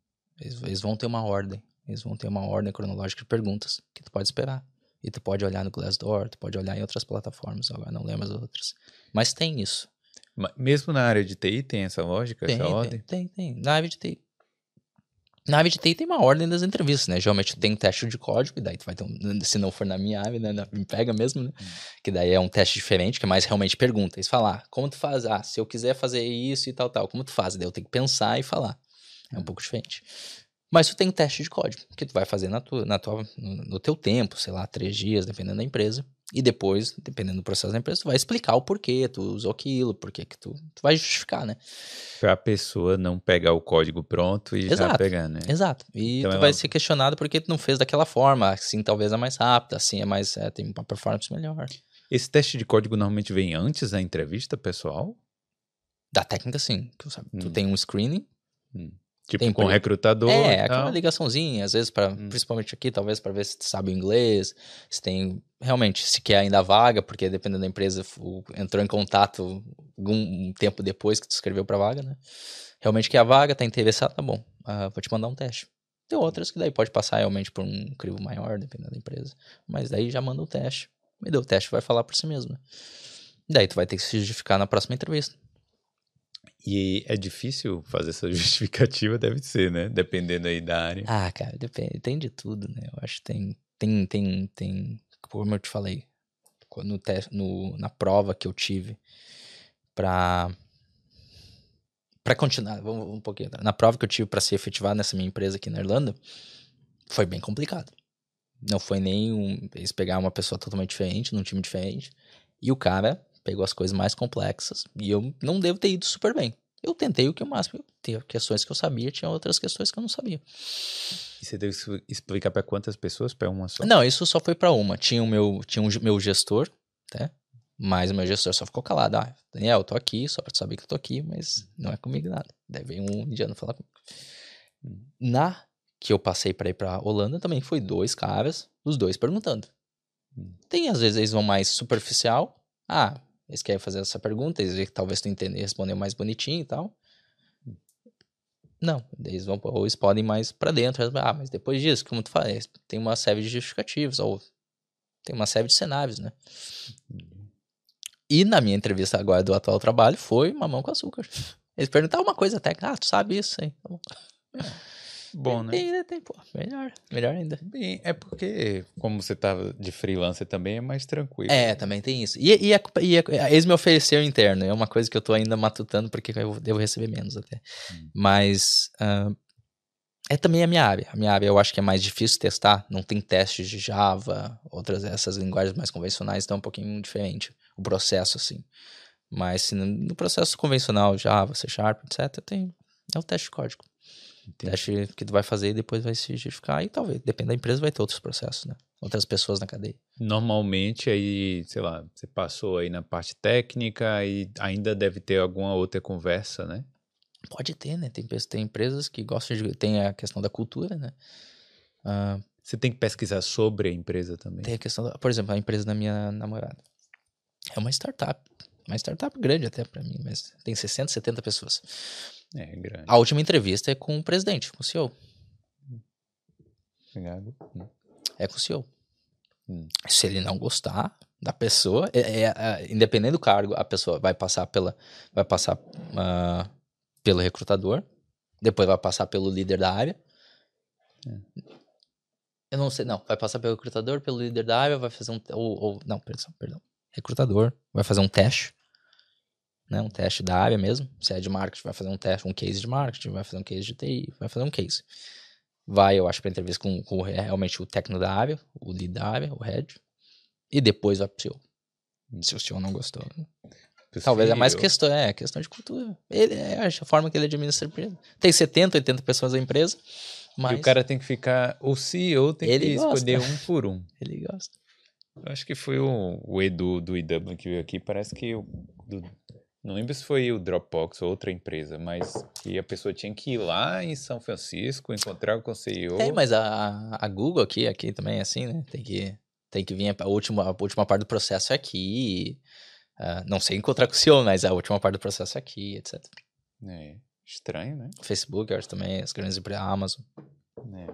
Eles, eles, vão ter uma ordem. Eles vão ter uma ordem cronológica de perguntas que tu pode esperar. E tu pode olhar no Glassdoor, tu pode olhar em outras plataformas, agora não lembro as outras. Mas tem isso. Mesmo na área de TI tem essa lógica, tem, essa ordem? Tem, tem, tem. Na área de TI na área de TI tem uma ordem das entrevistas, né? Geralmente tem um teste de código, e daí tu vai ter um, se não for na minha área, né? Me pega mesmo, né? Hum. Que daí é um teste diferente, que é mais realmente pergunta. Eles falar, ah, como tu faz? Ah, se eu quiser fazer isso e tal, tal, como tu faz? Daí eu tenho que pensar e falar. É um hum. pouco diferente. Mas tu tem um teste de código, que tu vai fazer na tua, na tua, no teu tempo, sei lá, três dias, dependendo da empresa. E depois, dependendo do processo da empresa, tu vai explicar o porquê tu usou aquilo, porquê que tu, tu vai justificar, né? Pra a pessoa não pegar o código pronto e exato, já pegar, né? Exato. E então tu é vai ser questionado porque tu não fez daquela forma. Assim talvez é mais rápida, assim é mais. É, tem uma performance melhor. Esse teste de código normalmente vem antes da entrevista pessoal? Da técnica, sim. Tu, hum. tu tem um screening. Hum. Tipo, tem com o recrutador. É, aquela ligaçãozinha, às vezes, para hum. principalmente aqui, talvez para ver se sabe o inglês, se tem. Realmente, se quer ainda a vaga, porque dependendo da empresa, entrou em contato algum tempo depois que tu escreveu pra vaga, né? Realmente quer a vaga, tá interessado, tá bom. Uh, vou te mandar um teste. Tem outras que daí pode passar realmente por um crivo maior, dependendo da empresa. Mas daí já manda o teste. Me deu o teste, vai falar por si mesmo. Né? Daí tu vai ter que se justificar na próxima entrevista. E é difícil fazer essa justificativa, deve ser, né? Dependendo aí da área. Ah, cara, depende, tem de tudo, né? Eu acho que tem, tem, tem, tem, como eu te falei, no, no, na prova que eu tive para para continuar, vamos um pouquinho, na prova que eu tive para ser efetivado nessa minha empresa aqui na Irlanda, foi bem complicado. Não foi nem um, eles pegaram uma pessoa totalmente diferente, num time diferente, e o cara pegou as coisas mais complexas e eu não devo ter ido super bem. Eu tentei o que o máximo. Tinha questões que eu sabia, tinha outras questões que eu não sabia. E você teve que explicar para quantas pessoas? Para uma só? Não, isso só foi para uma. Tinha o meu, tinha um meu gestor, né? Mas o meu gestor só ficou calado. Ah, Daniel, eu tô aqui, só pra tu saber que eu tô aqui, mas não é comigo nada. Daí veio um indiano falar comigo. Na que eu passei para ir pra Holanda também foi dois caras, os dois perguntando. Hum. Tem, às vezes, eles vão mais superficial. Ah, eles querem fazer essa pergunta, eles veem que talvez tu entenda e responder mais bonitinho e tal. Não, eles vão, ou eles podem mais para dentro. Ah, mas depois disso, como tu faz, tem uma série de justificativos, ou tem uma série de cenários, né? E na minha entrevista agora do atual trabalho foi mamão com açúcar. Eles perguntavam uma coisa até, ah, tu sabe isso aí. Tá bom. Bom, né? Tem, tem, pô, melhor, melhor ainda. Bem, é porque, como você tava de freelancer também, é mais tranquilo. É, também tem isso. E, e, a, e a, eles me ofereceram interno, é uma coisa que eu tô ainda matutando porque eu devo receber menos até. Hum. Mas uh, é também a minha área. A minha área eu acho que é mais difícil testar, não tem testes de Java, outras essas linguagens mais convencionais, então é um pouquinho diferente o processo, assim. Mas se no, no processo convencional, Java, C Sharp, etc., tem, é o teste de código. Entendi. Teste que tu vai fazer e depois vai se justificar. E talvez, depende da empresa, vai ter outros processos, né? Outras pessoas na cadeia. Normalmente, aí, sei lá, você passou aí na parte técnica e ainda deve ter alguma outra conversa, né? Pode ter, né? Tem, tem empresas que gostam de. Tem a questão da cultura, né? Uh, você tem que pesquisar sobre a empresa também. Tem a questão, da, por exemplo, a empresa da minha namorada. É uma startup. Uma startup grande até para mim, mas tem 60, 70 pessoas. É, grande. A última entrevista é com o presidente, com o CEO. Obrigado. É com o CEO. Hum. Se ele não gostar da pessoa, é, é, é, independente do cargo, a pessoa vai passar pela, vai passar uh, pelo recrutador, depois vai passar pelo líder da área. É. Eu não sei, não, vai passar pelo recrutador, pelo líder da área, vai fazer um, ou, ou não, perdão, perdão, recrutador, vai fazer um teste né, um teste da área mesmo. Se é de marketing, vai fazer um teste, um case de marketing, vai fazer um case de TI, vai fazer um case. Vai, eu acho, para entrevista com, com, realmente o técnico da área, o lead da área, o head, e depois vai pro CEO. Se o CEO não gostou. Né? Talvez é mais questão, é questão de cultura. Ele é a forma que ele administra a empresa. Tem 70, 80 pessoas na empresa, mas... E o cara tem que ficar, o CEO tem ele que escolher um por um. Ele gosta. Eu acho que foi o, o Edu do IW que veio aqui, parece que o do, não lembro se foi o Dropbox ou outra empresa, mas que a pessoa tinha que ir lá em São Francisco, encontrar com o CEO. É, mas a, a Google aqui, aqui também é assim, né? Tem que, tem que vir, a última, a última parte do processo é aqui. Uh, não sei encontrar com o CEO, mas a última parte do processo é aqui, etc. É, estranho, né? Facebook, eu acho também, as grandes empresas, a Amazon. É.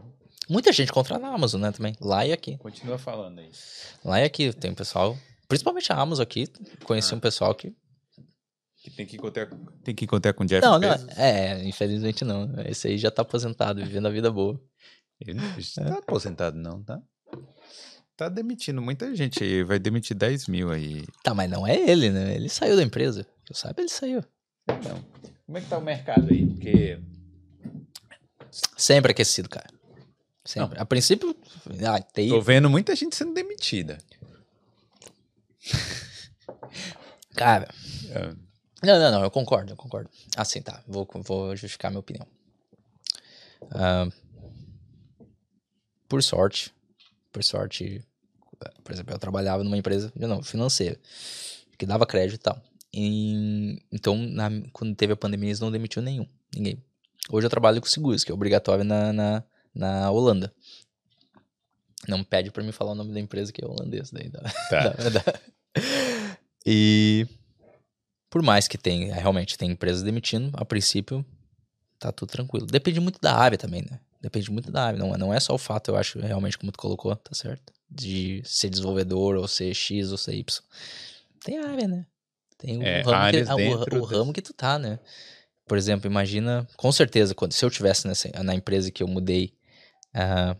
Muita gente contrata na Amazon, né, também. Lá e aqui. Continua falando aí. Lá e aqui, tem pessoal, principalmente a Amazon aqui, conheci ah. um pessoal que que tem que encontrar, tem que encontrar com o Jeff Não, Bezos. não, é, infelizmente não. Esse aí já tá aposentado, vivendo a vida boa. Ele não está é. aposentado não, tá? Tá demitindo muita gente aí, vai demitir 10 mil aí. Tá, mas não é ele, né? Ele saiu da empresa. Eu sabe, ele saiu. Então, como é que tá o mercado aí? Porque... Sempre aquecido, cara. Sempre. Não. A princípio, ah, tem... Tô vendo muita gente sendo demitida. Cara... É. Não, não, não, eu concordo, eu concordo. Assim, tá, vou, vou justificar minha opinião. Uh, por sorte, por sorte, por exemplo, eu trabalhava numa empresa, não, financeira, que dava crédito e tal. E, então, na, quando teve a pandemia, eles não demitiu nenhum, ninguém. Hoje eu trabalho com seguros, que é obrigatório na, na, na Holanda. Não pede para mim falar o nome da empresa, que é holandês. Daí, da, tá. da, da. E por mais que tem, realmente, tem empresas demitindo, a princípio tá tudo tranquilo. Depende muito da área também, né? Depende muito da área. Não, não é só o fato, eu acho, realmente, como tu colocou, tá certo? De ser desenvolvedor, ou ser X, ou ser Y. Tem área, né? Tem o, é, ramo, que, o, o ramo que tu tá, né? Por exemplo, imagina, com certeza, quando, se eu tivesse nessa, na empresa que eu mudei uh,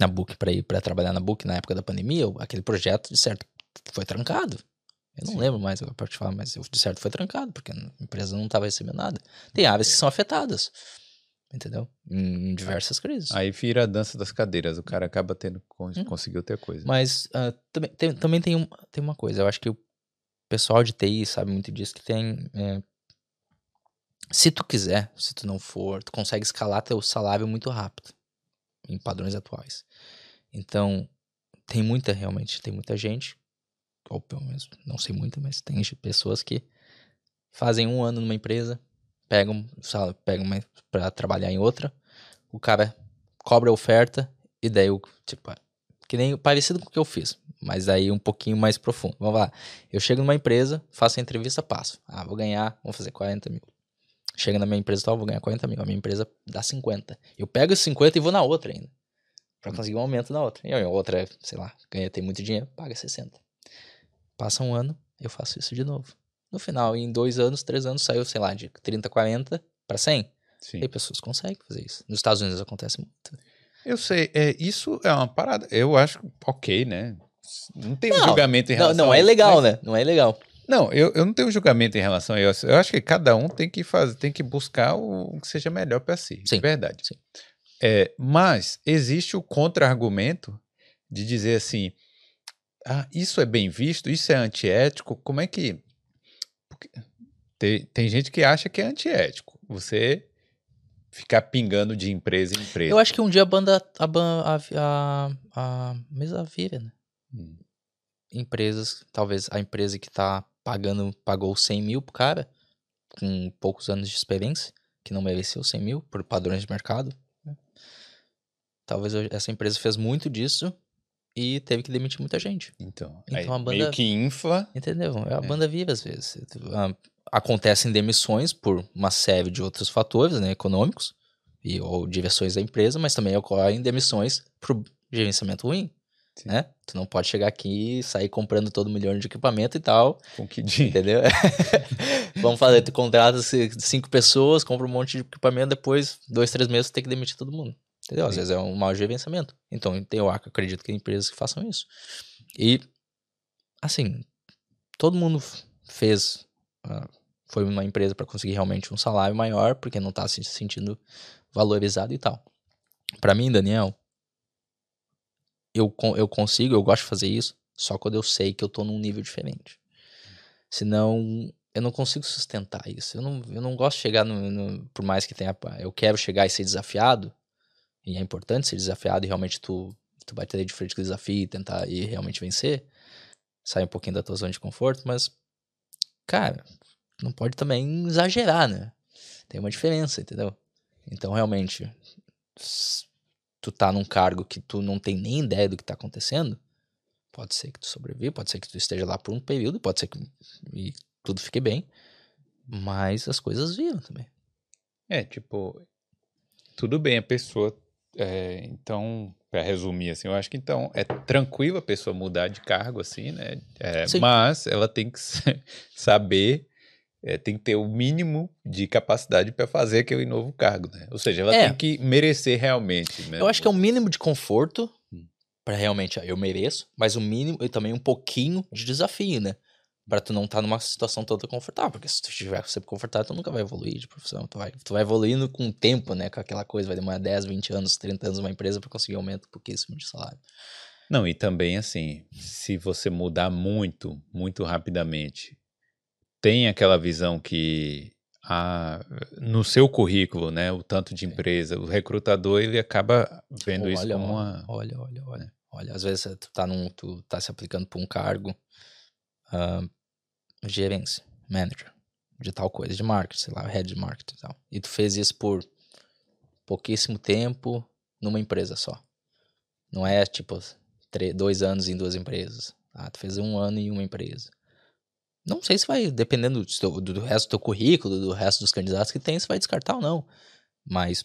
na Book para ir para trabalhar na Book na época da pandemia, aquele projeto, de certo, foi trancado. Eu não Sim. lembro mais agora te falar, mas de certo foi trancado, porque a empresa não estava recebendo nada. Tem áreas que são afetadas, entendeu? Em diversas crises. Aí vira a dança das cadeiras, o cara acaba tendo, hum. conseguiu ter coisa. Mas uh, também, tem, também tem, um, tem uma coisa, eu acho que o pessoal de TI sabe muito disso, que tem... É, se tu quiser, se tu não for, tu consegue escalar teu salário muito rápido, em padrões atuais. Então, tem muita, realmente, tem muita gente ou pelo menos, não sei muito, mas tem pessoas que fazem um ano numa empresa, pegam, sabe, pegam para trabalhar em outra, o cara cobra a oferta e daí o tipo, que nem parecido com o que eu fiz, mas aí um pouquinho mais profundo. Vamos lá, eu chego numa empresa, faço a entrevista, passo. Ah, vou ganhar, vou fazer 40 mil. Chega na minha empresa, tal, vou ganhar 40 mil. A minha empresa dá 50. Eu pego os 50 e vou na outra ainda. Pra conseguir um aumento na outra. E a outra, sei lá, ganha, tem muito dinheiro, paga 60. Passa um ano, eu faço isso de novo. No final, em dois anos, três anos, saiu, sei lá, de 30, 40 para 100. Sim. E pessoas conseguem fazer isso. Nos Estados Unidos acontece muito. Eu sei, é, isso é uma parada. Eu acho ok, né? Não tem um Não, julgamento em Não, relação não a é legal, mas- né? Não é legal. Não, eu, eu não tenho julgamento em relação a isso. Eu acho que cada um tem que fazer, tem que buscar o que seja melhor para si. Sim, É verdade. sim. É, mas existe o contra-argumento de dizer assim: ah, isso é bem visto, isso é antiético. Como é que. porque Tem, tem gente que acha que é antiético. Você ficar pingando de empresa em empresa. Eu acho que um dia a banda. A, a, a, a mesa vira, né? Hum. Empresas, talvez a empresa que tá pagando, pagou 100 mil pro cara, com poucos anos de experiência, que não mereceu 100 mil por padrões de mercado. né? Talvez essa empresa fez muito disso e teve que demitir muita gente. Então, Então a banda- meio que infla. Entendeu? É a banda viva às vezes. Ah, Acontecem demissões por uma série de outros fatores, né, econômicos e ou direções da empresa, mas também ocorrem demissões por gerenciamento ruim, Sim. né? Tu não pode chegar aqui e sair comprando todo milhão de equipamento e tal, Com que dinheiro? entendeu? Vamos fazer, tu contrata ci- cinco pessoas, compra um monte de equipamento, depois, dois, três meses, tu tem que demitir todo mundo. Entendeu? Às Sim. vezes é um mau gerenciamento. Então, eu acredito que tem empresas que façam isso. E, assim, todo mundo fez. ah, foi uma empresa para conseguir realmente um salário maior, porque não tá se sentindo valorizado e tal. Para mim, Daniel, eu, eu consigo, eu gosto de fazer isso, só quando eu sei que eu tô num nível diferente. Senão, eu não consigo sustentar isso. Eu não, eu não gosto de chegar no, no- Por mais que tenha. Eu quero chegar e ser desafiado. E é importante ser desafiado e realmente tu, tu bater de frente com o desafio e tentar ir realmente vencer. Sair um pouquinho da tua zona de conforto, mas. Cara, não pode também exagerar, né? Tem uma diferença, entendeu? Então, realmente, tu tá num cargo que tu não tem nem ideia do que tá acontecendo, pode ser que tu sobreviva, pode ser que tu esteja lá por um período, pode ser que e tudo fique bem, mas as coisas viram também. É, tipo, tudo bem a pessoa. É, então, para resumir, assim, eu acho que então é tranquilo a pessoa mudar de cargo, assim, né? É, mas ela tem que sa- saber, é, tem que ter o mínimo de capacidade para fazer aquele novo cargo, né? Ou seja, ela É. tem que merecer realmente. Né? Eu acho que é um mínimo de conforto pra realmente, ah, eu mereço, mas o mínimo e também um pouquinho de desafio, né? Pra tu não estar numa situação toda confortável, porque se tu estiver sempre confortável, tu nunca vai evoluir de profissão, tu vai, tu vai evoluindo com o tempo, né? Com aquela coisa, vai demorar 10, 20 anos, 30 anos uma empresa pra conseguir um aumento pouquíssimo de salário. Não, e também assim, se você mudar muito, muito rapidamente, tem aquela visão que ah, no seu currículo, né, o tanto de empresa, o recrutador ele acaba vendo isso olha, como olha, uma olha, olha, olha. Olha, às vezes tu tá, num, tu tá se aplicando pra um cargo ah, gerência, manager, de tal coisa, de marketing, sei lá, head de marketing e tal. E tu fez isso por pouquíssimo tempo numa empresa só. Não é tipo dois anos em duas empresas. Ah, tu fez um ano em uma empresa. Não sei se vai, dependendo do, do, do resto do teu currículo, do resto dos candidatos que tem, se vai descartar ou não. Mas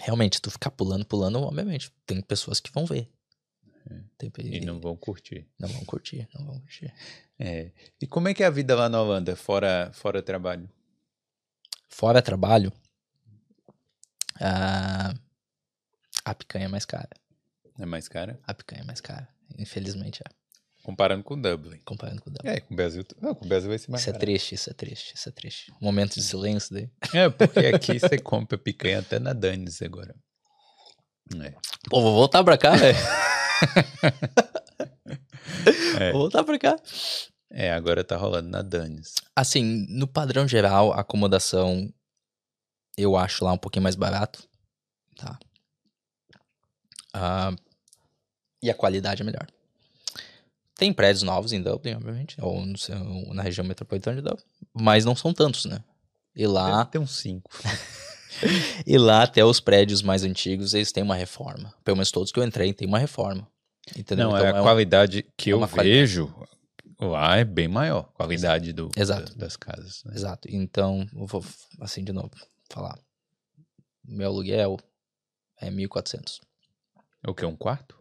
realmente, tu ficar pulando, pulando, obviamente, tem pessoas que vão ver. Pe- e não vão curtir. não vão curtir, não vão curtir. É. E como é que é a vida lá na Holanda, fora fora trabalho? Fora trabalho, a, a picanha é mais cara. É mais cara? A picanha é mais cara. Infelizmente é. Comparando com Dublin. Comparando com o Dublin. É, com o Brasil. Não, com o Brasil vai ser mais Isso é triste, isso é triste, isso é triste. Um momento de silêncio daí. É, porque aqui você compra picanha até na Danis agora. É. Pô, vou voltar pra cá, velho. É. Vou voltar pra cá. É, agora tá rolando na Danis. Assim, no padrão geral, a acomodação eu acho lá um pouquinho mais barato. Tá. Ah, e a qualidade é melhor. Tem prédios novos em Dublin, obviamente, ou, no ou na região metropolitana de Dublin, mas não são tantos, né? E lá, Tem uns cinco. e lá até os prédios mais antigos, eles têm uma reforma. Pelo menos todos que eu entrei tem uma reforma. Entendeu? Não, Então, é a um- qualidade que é eu qualidade. vejo lá é bem maior. A qualidade do, Exato. da- das casas. né? Exato. Então, eu vou, assim, de novo, falar. Meu aluguel é 1.400. O que? Um quarto?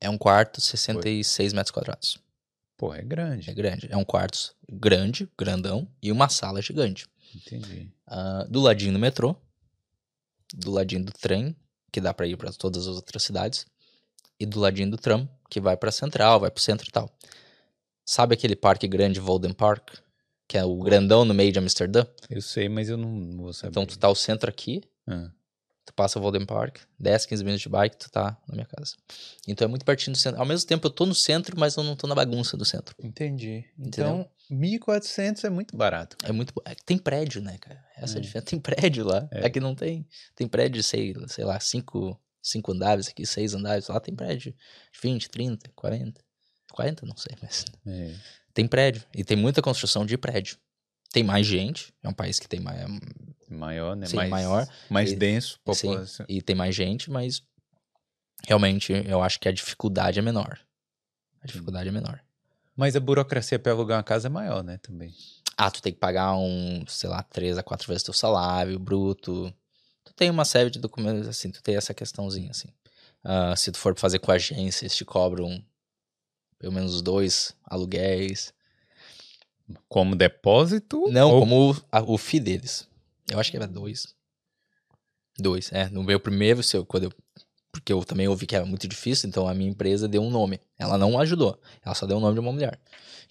É um quarto, 66 metros quadrados. Pô, é grande. É grande. É um quarto grande, grandão, e uma sala gigante. Entendi. Ah, do ladinho do metrô, do ladinho do trem, que dá pra ir pra todas as outras cidades, e do ladinho do tram, que vai pra central, vai pro centro e tal. Sabe aquele parque grande, Volden Park? Que é o grandão no meio de Amsterdã? Eu sei, mas eu não vou saber. Então tu tá o centro aqui, Ah, tu passa o Volden Park, 10, 15 minutos de bike, tu tá na minha casa. Então é muito pertinho do centro. Ao mesmo tempo eu tô no centro, mas eu não tô na bagunça do centro. entendi. Entendeu? Então, 1.400 é muito barato. É muito. é tem prédio, né, cara? Essa é a É. diferença. Tem prédio lá. É. Aqui não tem. Tem prédio, sei, sei lá, cinco, cinco andares aqui, seis andares. Lá tem prédio de 20, 30, 40. 40, não sei, mas. É. Tem prédio. E tem muita construção de prédio. Tem mais gente. É um país que tem mais. Maior, né? Sim, mais, maior. Mais E- denso. Sim, população. e tem mais gente, mas realmente eu acho que a dificuldade é menor. A dificuldade é menor. Mas a burocracia para alugar uma casa é maior, né? Também. Ah, tu tem que pagar um, sei lá, três a quatro vezes teu salário bruto. Tem uma série de documentos, assim, tu tem essa questãozinha, assim. Ah, se tu for fazer com agência, eles te cobram pelo menos dois aluguéis. Como depósito? Não, ou- como o, a- o FII deles. Eu acho que era dois. Dois, é. No meu primeiro, se eu- quando eu, porque eu também ouvi que era muito difícil, então a minha empresa deu um nome. Ela não ajudou. Ela só deu o nome de uma mulher.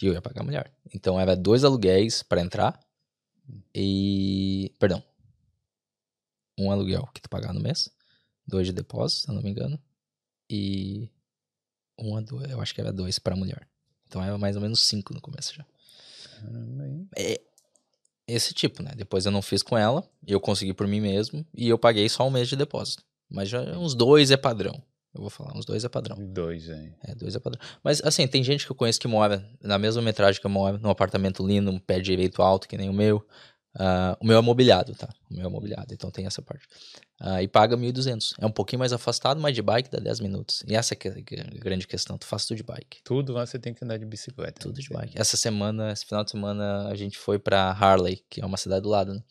E eu ia pagar a mulher. Então era dois aluguéis pra entrar e. Perdão. Um aluguel que tu pagar no mês. Dois de depósito, se eu não me engano. E. Um a dois. Eu acho que era dois pra mulher. Então era mais ou menos cinco no começo já é esse tipo, né? Depois eu não fiz com ela, eu consegui por mim mesmo e eu paguei só um mês de depósito. Mas já uns dois é padrão. Eu vou falar, uns dois é padrão. Dois, hein? É, dois é padrão. Mas assim, tem gente que eu conheço que mora na mesma metragem que eu moro, num apartamento lindo, um pé direito alto, que nem o meu. Ah, o meu é mobiliado, tá? O meu é mobiliado, então tem essa parte. Ah, e paga 1.200. É um pouquinho mais afastado, mas de bike dá 10 minutos. E essa que é a grande questão, tu faz tudo de bike. Tudo lá você tem que andar de bicicleta. Tudo de Você- bike. Essa semana, esse final de semana, a gente foi pra Harley, que é uma cidade do lado, né?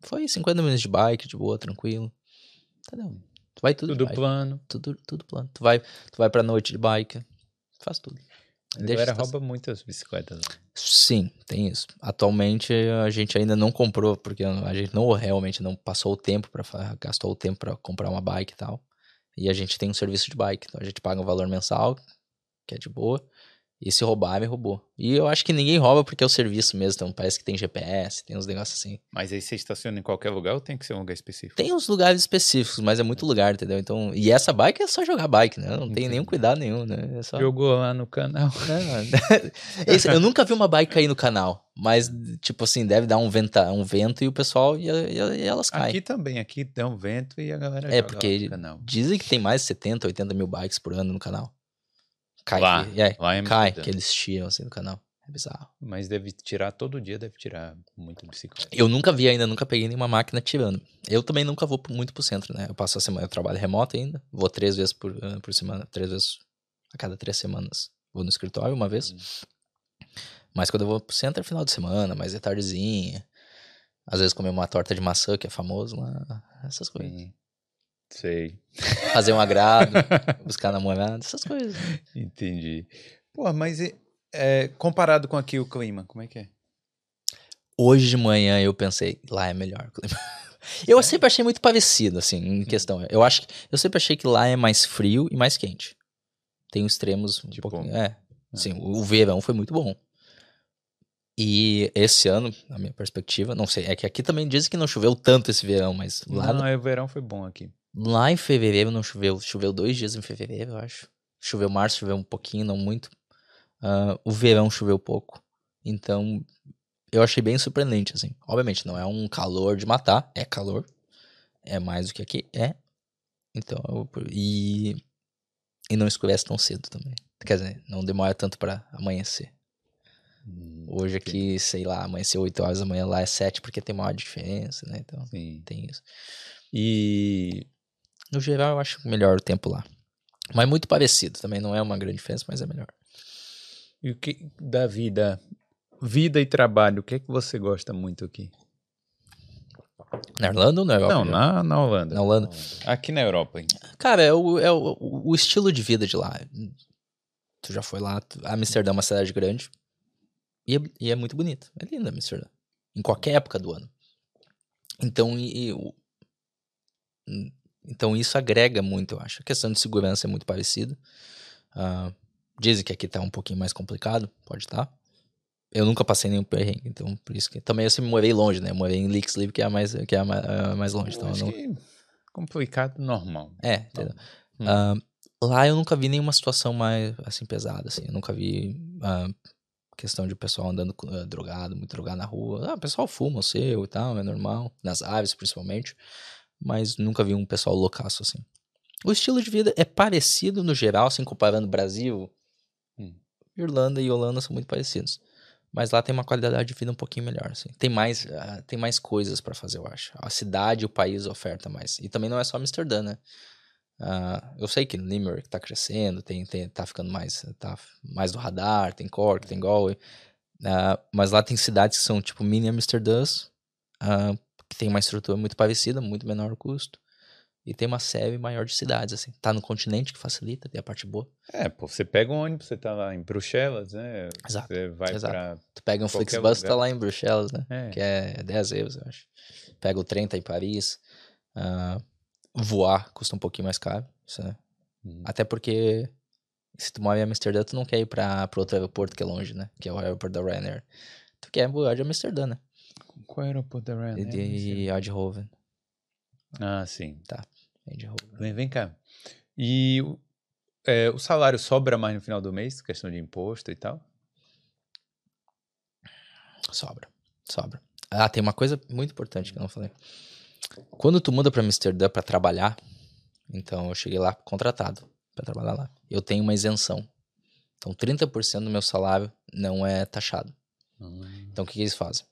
Foi 50 minutos de bike, de boa, tranquilo. Entendeu? Tu vai tudo, Tudo de bike. plano. Tudo, tudo plano. Tu vai, tu vai pra noite de bike, faz tudo. A galera rouba muitas bicicletas lá. Sim, tem isso. Atualmente a gente ainda não comprou, porque a gente não realmente não passou o tempo para gastou o tempo para comprar uma bike e tal. E a gente tem um serviço de bike, então a gente paga um valor mensal, que é de boa. E se roubar, me roubou. E eu acho que ninguém rouba porque é o serviço mesmo, então parece que tem GPS, tem uns negócios assim. Mas aí você estaciona em qualquer lugar ou tem que ser um lugar específico? Tem uns lugares específicos, mas é muito lugar, entendeu? Então, e essa bike é só jogar bike, né? Não tem Entendi. nenhum cuidado nenhum, né? É só Jogou lá no canal. É, Esse- eu nunca vi uma bike cair no canal, mas, tipo assim, deve dar um, venta, um vento e o pessoal, e, e- e elas caem. Aqui também, aqui dá um vento e a galera É, joga porque lá ele- no canal. Dizem que tem mais de 70, 80 mil bikes por ano no canal. Cai, Lá, que- é, lá em cai, que eles tiram assim no canal. É bizarro. Mas deve tirar todo dia, deve tirar muita bicicleta. Eu nunca vi ainda, nunca peguei nenhuma máquina tirando. Eu também nunca vou muito pro centro, né? Eu passo a semana, eu trabalho remoto ainda. Vou três vezes por, eh, por semana, três vezes a cada três semanas. Vou no escritório uma vez. Hum. Mas quando eu vou pro centro é final de semana, mais é tardezinha. Às vezes comer uma torta de maçã, que é famoso lá. Essas coisas. Sei. Fazer um agrado, buscar namorado, essas coisas. Entendi. Pô, mas e- é, comparado com aqui o clima, como é que é? Hoje de manhã eu pensei, lá é melhor. o clima. Eu sempre achei muito parecido, assim, em questão. Eu acho que eu sempre achei que lá é mais frio e mais quente. Tem os extremos um Tipo, pouquinho. É. Sim, o verão foi muito bom. E esse ano, na minha perspectiva, não sei, é que aqui também dizem que não choveu tanto esse verão, mas lá, Não, é, o verão foi bom aqui. Lá em fevereiro não choveu. Choveu dois dias em fevereiro, eu acho. Choveu março, choveu um pouquinho, não muito. Ah, o verão choveu pouco. Então, eu achei bem surpreendente, assim. Obviamente, não é um calor de matar, é calor. É mais do que aqui, é. Então, eu- e, e não escurece tão cedo também. Quer dizer, não demora tanto pra amanhecer. Hum, Hoje aqui, sei lá, amanheceu 8 horas da manhã, lá é 7, porque tem uma hora de diferença, né? Então, Sim. tem isso. E No geral, eu acho melhor o tempo lá. Mas muito parecido, também não é uma grande diferença, mas é melhor. E o que da vida, vida e trabalho, o que é que você gosta muito aqui? Na Irlanda ou na Europa? Não, na, na Holanda. Na Holanda. Aqui na Europa, hein? Cara, é, o, é o, o estilo de vida de lá. Tu já foi lá. Tu... Amsterdã é uma cidade grande. E é, e é muito bonito. É linda Amsterdã. Em qualquer época do ano. Então, e, e, o- então isso agrega muito, eu acho. A questão de segurança é muito parecida. Ah, dizem que aqui tá um pouquinho mais complicado. Pode estar. Eu nunca passei nenhum perrengue, então por isso que. Também eu sempre morei longe, né? Eu morei em Lixlip, que é a mais, que é a mais longe. Então eu Acho não... que complicado, normal. É, entendeu? Hum. Ah, lá eu nunca vi nenhuma situação mais assim pesada, assim. Eu nunca vi ah, questão de pessoal andando ah, drogado, muito drogado na rua. Ah, o pessoal fuma o seu e tal, é normal. Nas aves, principalmente. Mas nunca vi um pessoal loucaço assim. O estilo de vida é parecido no geral, assim, comparando Brasil. Hum. Irlanda e Holanda são muito parecidos. Mas lá tem uma qualidade de vida um pouquinho melhor, assim. Tem mais, ah, tem mais coisas pra fazer, eu acho. A cidade o país oferta mais. E também não é só Amsterdã, né? Ah, eu sei que Limerick tá crescendo, tem, tem, tá ficando mais, tá mais do radar, tem Cork, tem Galway. Ah, mas lá tem cidades que são tipo mini Amsterdãs, que tem uma estrutura muito parecida, muito menor custo. E tem uma série maior de cidades, assim. Tá no continente que facilita, tem a parte boa. É, pô, você pega um ônibus, você tá lá em Bruxelas, né? Exato, Você vai exato. pra. Tu pega um Flixbus, tá lugar. lá em Bruxelas, né? É. Que é 10 euros, eu acho. Pega o trem, tá em Paris. Ah, voar custa um pouquinho mais caro. Isso é Hum. Até porque se tu mora em Amsterdã, tu não quer ir pra, pro outro aeroporto que é longe, né? Que é o aeroporto da Ryanair. Tu quer voar de Amsterdã, né? Qual era o E Ryanair? de Eindhoven. Ah, sim. Eindhoven. Vem, vem cá. E o, é, o salário sobra mais no final do mês, questão de imposto e tal? Sobra. Sobra. Ah, tem uma coisa muito importante que eu não falei. Quando tu muda pra Amsterdã pra trabalhar, então eu cheguei lá contratado pra trabalhar lá. Eu tenho uma isenção. Então 30% do meu salário não é taxado. Então o que, que eles fazem?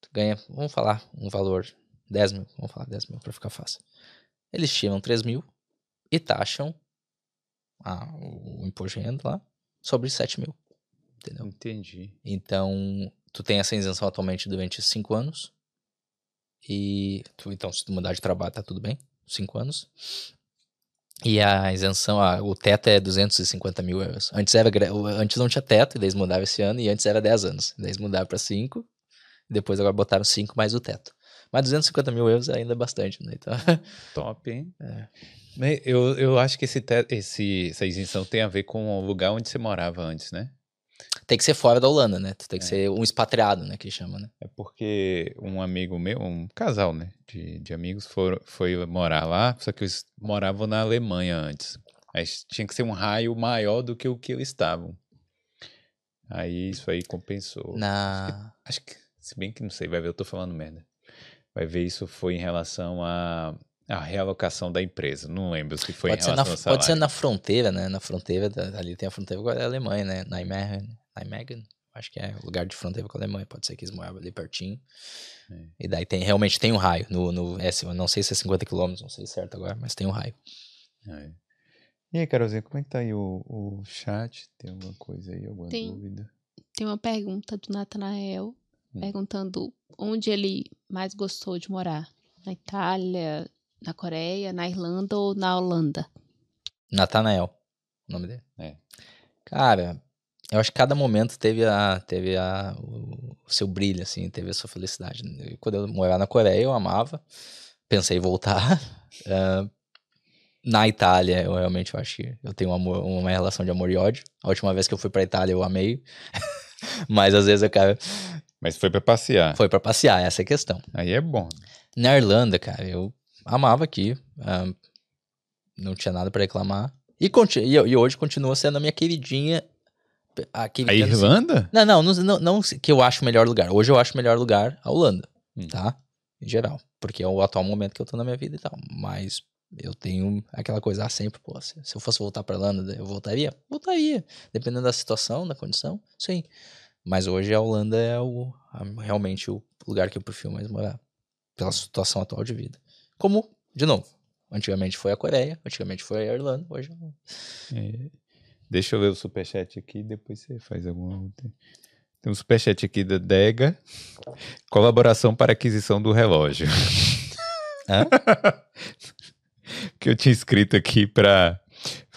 Tu ganha, vamos falar um valor 10 mil, vamos falar 10 mil pra ficar fácil. Eles tiram 3 mil e taxam ah, o imposto de renda lá sobre 7 mil. Entendeu? Entendi. Então, tu tem essa isenção atualmente durante 5 anos. E tu, então, se tu mudar de trabalho, tá tudo bem. 5 anos. E a isenção, ah, o teto é 250 mil euros. Antes, era, antes não tinha teto, e daí eles mudaram esse ano, e antes era 10 anos. Daí eles mudaram pra 5, e depois agora botaram 5 mais o teto. Mas 250 mil euros ainda é bastante, né? Então, Top, hein? É. Bem, Eu, eu acho que esse, te- esse, essa isenção tem a ver com o lugar onde você morava antes, né? tem que ser fora da Holanda, né? Tu tem que É. ser um expatriado, né? Que chama, né? É porque um amigo meu, um casal, né, de, de amigos, foram, foi morar lá, só que eles moravam na Alemanha antes. Aí tinha que ser um raio maior do que o que eles estavam. Aí isso aí compensou. Na... Acho que, se bem que não sei, vai ver, eu tô falando merda. Vai ver, isso foi em relação à à realocação da empresa. Não lembro se foi Pode, em ser na, relação ao pode ser na fronteira, né? Na fronteira, da- ali tem a fronteira com a Alemanha, né? Nijmegen, Nijmegen, acho que é o lugar de fronteira com a Alemanha. Pode ser que eles moravam ali pertinho. É. E daí tem, realmente tem um raio. No, no, é, não sei se é 50 quilômetros, não sei certo agora, mas tem um raio. É. E aí, Carolzinha, como é que tá aí o, o chat? Tem alguma coisa aí, alguma Tem. dúvida? Tem uma pergunta do Natanael. Perguntando onde ele mais gostou de morar. Na Itália, na Coreia, na Irlanda ou na Holanda? Nathanael, o nome dele. É. Cara, eu acho que cada momento teve, a, teve a, o, o seu brilho, assim, teve a sua felicidade. Quando eu morava na Coreia, eu amava. Pensei em voltar. Ah, na Itália, eu realmente eu acho que eu tenho um amor- uma relação de amor e ódio. A última vez que eu fui pra Itália, eu amei. Mas às vezes eu quero. Mas foi pra passear. Foi pra passear, essa é a questão. Aí é bom. Na Irlanda, cara, eu amava aqui. ah, não tinha nada pra reclamar. E, e, e hoje continua sendo a minha queridinha. A, A queridinha assim. Irlanda? Não, não, não, não, que eu acho o melhor lugar. Hoje eu acho o melhor lugar a Holanda, Hum. tá? Em geral. Porque é o atual momento que eu tô na minha vida e tal. Mas eu tenho aquela coisa, ah, sempre, pô, se, se eu fosse voltar pra Irlanda, eu voltaria? Voltaria. Dependendo da situação, da condição, sim. Mas hoje a Holanda é o, realmente o lugar que eu prefiro mais morar. Pela situação atual de vida. Como, de novo, antigamente foi a Coreia, antigamente foi a Irlanda, hoje eu É. Deixa eu ver o superchat aqui, depois você faz alguma outra. Tem um superchat aqui da Dega. Colaboração para aquisição do relógio. Que eu tinha escrito aqui para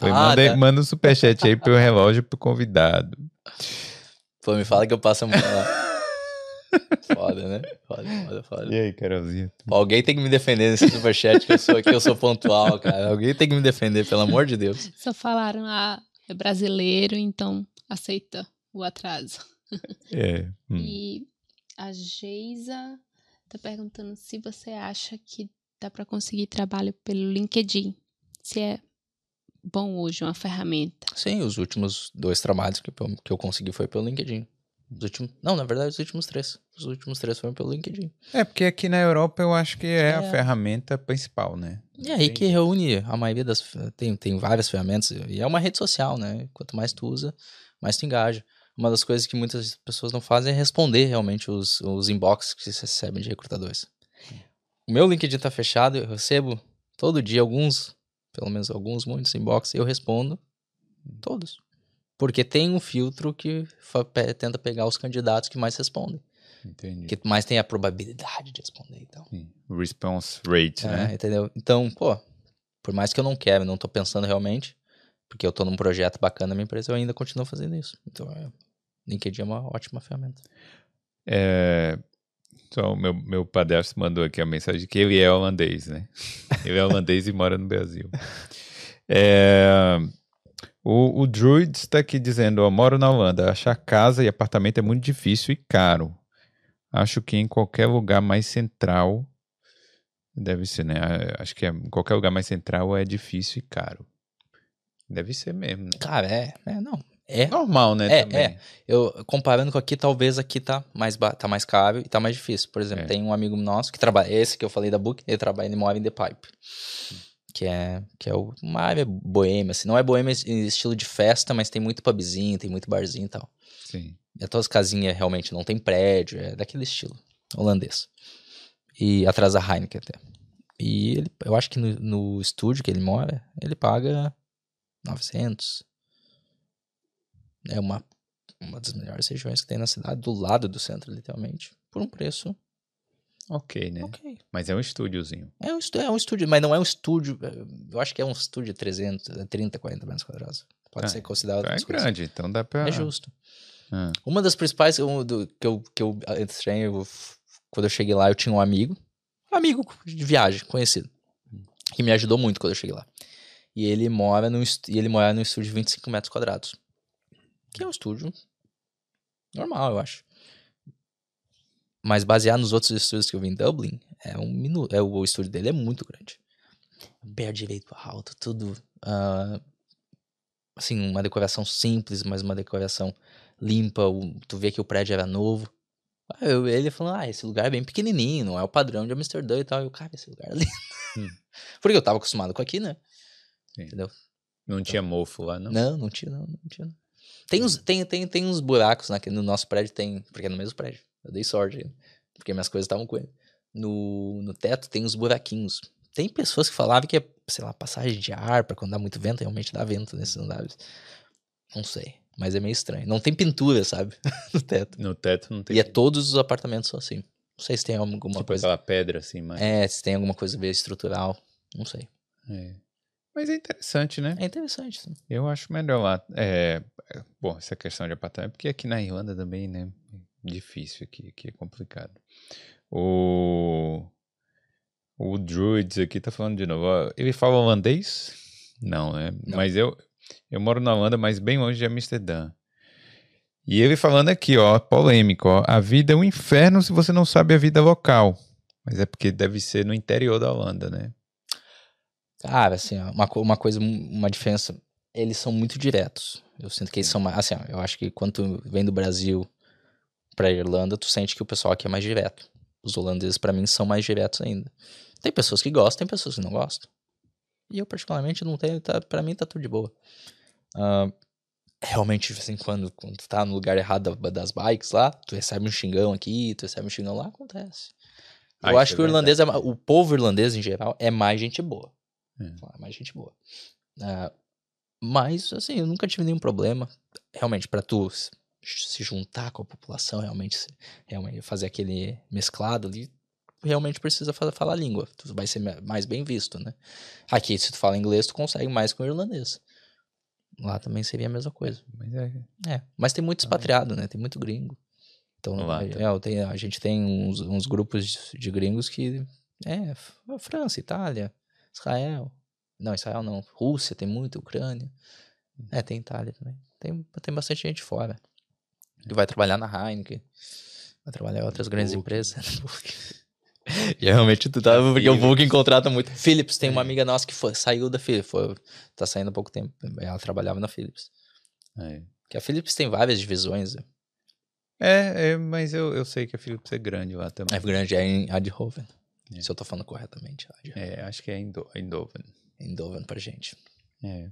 Ah, manda, tá. manda um superchat aí pro relógio pro convidado. Pô, me fala que eu passo a mão lá. foda, né? Foda, foda, foda. E aí, Carolzinha? Pô, Alguém tem que me defender nesse superchat que eu sou, que eu sou pontual, cara. Alguém tem que me defender, pelo amor de Deus. Só falaram, ah, é brasileiro, então aceita o atraso. É. hum. E a Geisa tá perguntando se você acha que dá para conseguir trabalho pelo LinkedIn. Se é bom hoje uma ferramenta. Sim, os últimos dois trabalhos que eu, que eu consegui foi pelo LinkedIn. Os últimos, não, na verdade, os últimos três. Os últimos três foram pelo LinkedIn. É, porque aqui na Europa eu acho que é, a É. ferramenta principal, né? E aí que reúne a maioria das. Tem, tem várias ferramentas. E é uma rede social, né? Quanto mais tu usa, mais tu engaja. Uma das coisas que muitas pessoas não fazem é responder realmente os, os inbox que se recebem de recrutadores. O meu LinkedIn tá fechado, eu recebo todo dia alguns, pelo menos alguns, muitos inbox, eu respondo todos. Porque tem um filtro que tenta pegar os candidatos que mais respondem. Entendi. Que mais tem a probabilidade de responder e tal. Sim. Response rate, É, né? entendeu? Então, pô, por mais que eu não quero, não tô pensando realmente, porque eu tô num projeto bacana na minha empresa, eu ainda continuo fazendo isso. Então, é, LinkedIn é uma ótima ferramenta. É, Só o meu, meu padrasto mandou aqui a mensagem que ele é holandês, né? Ele é holandês e mora no Brasil. É, o, o Druid está aqui dizendo, ó, moro na Holanda, achar casa e apartamento é muito difícil e caro. Acho que em qualquer lugar mais central, deve ser, né? Acho que é- em qualquer lugar mais central é difícil e caro. Deve ser mesmo, né? Cara, é, é não. É. Normal, né? É, também. é. Eu, comparando com aqui, talvez aqui tá mais, tá mais caro e tá mais difícil. Por exemplo, É. tem um amigo nosso que trabalha, esse que eu falei da Book, ele trabalha, ele mora em The Pipe. Que é, que é uma área boêmia, assim. Não é boêmia em estilo de festa, mas tem muito pubzinho, tem muito barzinho e tal. Sim. É todas as casinhas realmente, não tem prédio, é daquele estilo holandês. E atrás da Heineken até. E ele, eu acho que no, no estúdio que ele mora, ele paga 900. É uma, uma das melhores regiões que tem na cidade, do lado do centro, literalmente. Por um preço Ok, né? ok. Mas é um estúdiozinho. É um, é um estúdio, mas não é um estúdio. é, Eu acho que é um estúdio de 300, é 30, 40 metros quadrados. Pode Ah, ser considerado. Então é coisas. grande, então dá pra... É justo. Ah, Uma das principais um, do- que, eu, que eu estranho, quando eu cheguei lá, eu tinha um amigo, um amigo de viagem, conhecido, que me ajudou muito quando eu cheguei lá. E ele mora num, e ele mora num estúdio de 25 metros quadrados. Que é um estúdio normal, eu acho. Mas baseado nos outros estúdios que eu vi em Dublin, é um minuto. É, o, estúdio dele é muito grande. Pé direito alto, tudo. ah, assim, uma decoração simples, mas uma decoração limpa. o- tu vê que o prédio era novo. Eu- ele falou: Ah, esse lugar é bem pequenininho, não é o padrão de Amsterdã e tal. Eu, cara, esse lugar é lindo. Hum. Porque eu tava acostumado com aqui, né? Sim. Entendeu? não tinha mofo lá, não? Não, não tinha, não, não tinha. não. Tem uns, tem, tem, tem uns buracos naquele, no nosso prédio, tem, porque é no mesmo prédio. Eu dei sorte, porque minhas coisas estavam com ele. No, no teto tem uns buraquinhos. Tem pessoas que falavam que é, sei lá, passagem de ar, pra quando dá muito vento, realmente dá vento nesses andares. Não sei, mas é meio estranho. Não tem pintura, sabe? no teto. No teto não tem. E é todos os apartamentos são assim. Não sei se tem alguma tipo coisa. aquela pedra assim, mas... É, se tem alguma coisa meio estrutural. Não sei. É. Mas é interessante, né? É interessante. sim. Eu acho melhor lá. É, bom, essa questão de apartamento, porque aqui na Irlanda também, né? Difícil aqui, aqui é complicado. O. O Druids aqui tá falando de novo. ó, Ele fala holandês? Não, né? Não. Mas eu, eu moro na Holanda, mas bem longe de Amsterdã. E ele falando aqui, ó, polêmico, ó. A vida é um inferno se você não sabe a vida local. Mas é porque deve ser no interior da Holanda, né? Cara, assim, uma, uma coisa, uma diferença. Eles são muito diretos. Eu sinto que eles são mais. Assim, eu acho que quando tu vem do Brasil pra Irlanda, tu sente que o pessoal aqui é mais direto. Os holandeses, pra mim, são mais diretos ainda. Tem pessoas que gostam, tem pessoas que não gostam. E eu, particularmente, não tenho. Tá, pra mim, tá tudo de boa. Ah, realmente, assim, quando, quando tu tá no lugar errado da- das bikes lá, tu recebe um xingão aqui, tu recebe um xingão lá, acontece. Ah, Eu isso acho é que o irlandês, é, o povo irlandês em geral, é mais gente boa. É. É mais gente boa. Ah, mas, assim, eu nunca tive nenhum problema. Realmente, pra tu se juntar com a população, realmente, se- realmente fazer aquele mesclado ali, realmente precisa fa- falar a língua. Tu vai ser mais bem visto, né? Aqui, se tu fala inglês, tu consegue mais com o irlandês. lá também seria a mesma coisa. Mas é. É, mas tem muito expatriado, né? Tem muito gringo. Então, Lá, é, tá. é, a gente tem uns, uns grupos de, gringos que. É, França, Itália, Israel. Não, Israel não. Rússia tem muito, Ucrânia. É, tem Itália também. Tem, tem bastante gente fora. Que vai trabalhar na Heineken. Vai trabalhar em outras grandes Booking. empresas. E realmente tu tá. Porque o Booking contrata muito. Philips, tem uma amiga nossa que foi, saiu da Philips. Foi, tá saindo há pouco tempo. Ela trabalhava na Philips. É, Que a Philips tem várias divisões. né? é, é, mas eu, eu sei que a Philips é grande lá também. É grande, é em Eindhoven. É. Se eu tô falando corretamente. É, acho que é Indo- Eindhoven. Eindhoven pra gente. É.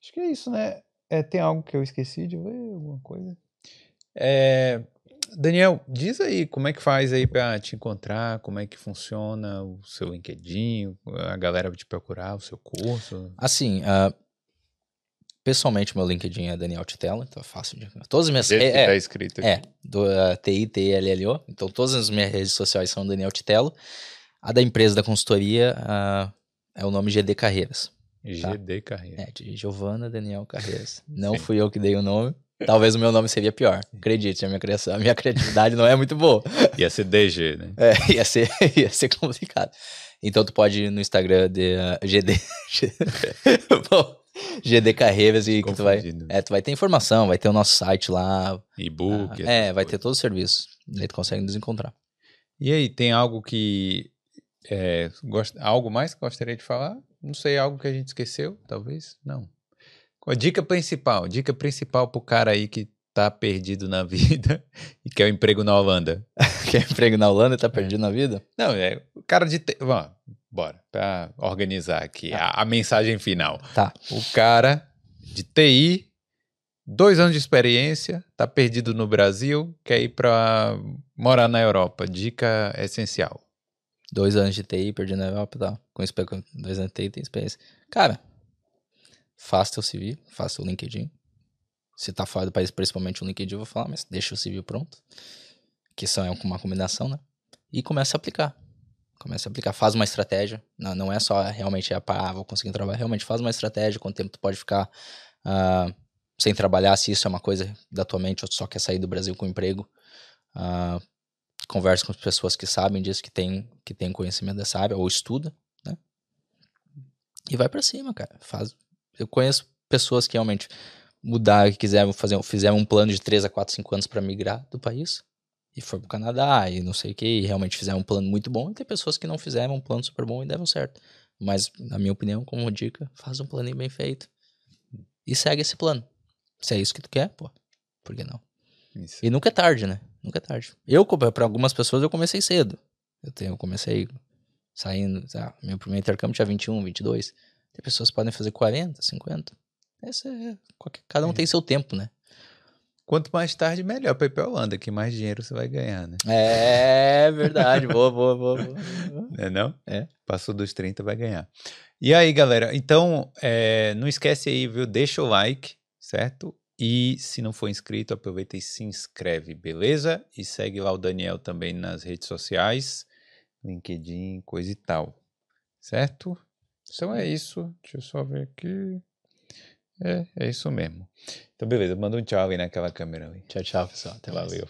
Acho que é isso, né? É, tem algo que eu esqueci de ver, alguma coisa? É, Daniel, diz aí como é que faz aí pra te encontrar, como é que funciona o seu LinkedIn, a galera te procurar, o seu curso. Assim, ah, pessoalmente, meu LinkedIn é Daniel Titella, então é fácil de. Todas as minhas. Que É, tá é, escrito aqui. é, do uh, TI-T-L-L-O. Então, todas as minhas redes sociais são Daniel Titello. A da empresa da consultoria ah, é o nome GD Carreiras. GD Carreira. É, de Giovana Daniel Carreiras. Não fui eu que dei o nome. Talvez o meu nome seria pior. Acredite, a minha, criação, a minha criatividade não é muito boa. Ia ser DG, né? É, ia ser, ia ser complicado. Então tu pode ir no Instagram de uh, GD. Bom, GD Carreiras e que tu vai. É, tu vai ter informação, vai ter o nosso site lá. E-book. ah, é, vai ter todo o serviço. Daí tu consegue nos encontrar. E aí, tem algo que. É, gost... Algo mais que gostaria de falar? Não sei, algo que a gente esqueceu, talvez? Não. A dica principal? Dica principal pro cara aí que tá perdido na vida e quer um emprego na Holanda. Quer emprego na Holanda e tá perdido na vida? Não, é o cara de. Te... Vamos, bora, pra organizar aqui a, a mensagem final. Tá. O cara de TI, dois anos de experiência, tá perdido no Brasil, quer ir pra morar na Europa. Dica essencial. Dois anos de TI, perdi na Europa e tal. Com dois anos de TI, tem experiência. Cara, faça teu CV, faça o LinkedIn. Se tá fora do país, principalmente o LinkedIn, eu vou falar, mas deixa o CV pronto. Que são é uma combinação, né? E começa a aplicar. Começa a aplicar, faz uma estratégia. Não, não é só realmente, ah, vou conseguir trabalhar. Realmente faz uma estratégia, quanto tempo tu pode ficar ah, sem trabalhar, se isso é uma coisa da tua mente, ou tu só quer sair do Brasil com emprego. Ah, conversa com as pessoas que sabem disso, que tem, que tem conhecimento dessa área, ou estuda, né? E vai pra cima, cara. Faz. Eu conheço pessoas que realmente mudaram, que quiseram fazer, fizeram um plano de 3 a 4, 5 anos pra migrar do país e foi pro Canadá e não sei o que, e realmente fizeram um plano muito bom. E tem pessoas que não fizeram um plano super bom e deram certo. Mas, na minha opinião, como dica, faz um planinho bem feito e segue esse plano. Se é isso que tu quer, pô, por que não? Isso. E nunca é tarde, né? Nunca é tarde. Eu, para algumas pessoas, eu comecei cedo. Eu, tenho, eu comecei saindo, tá? meu primeiro intercâmbio tinha 21, 22. Tem pessoas que podem fazer 40, 50. Essa é, cada um tem seu tempo, né? Quanto mais tarde, melhor pra ir pra Holanda, que mais dinheiro você vai ganhar, né? É verdade, boa, boa, boa, boa. Não é não? É. Passou dos 30, vai ganhar. E aí, galera, então, é, não esquece aí, viu? Deixa o like, certo? E se não for inscrito, aproveita e se inscreve, beleza? E segue lá o Daniel também nas redes sociais, LinkedIn, coisa e tal, certo? Então é isso. Deixa eu só ver aqui. É, é isso mesmo. Então, beleza, manda um tchau aí naquela câmera ali. Tchau, tchau, pessoal. Até mais. Valeu.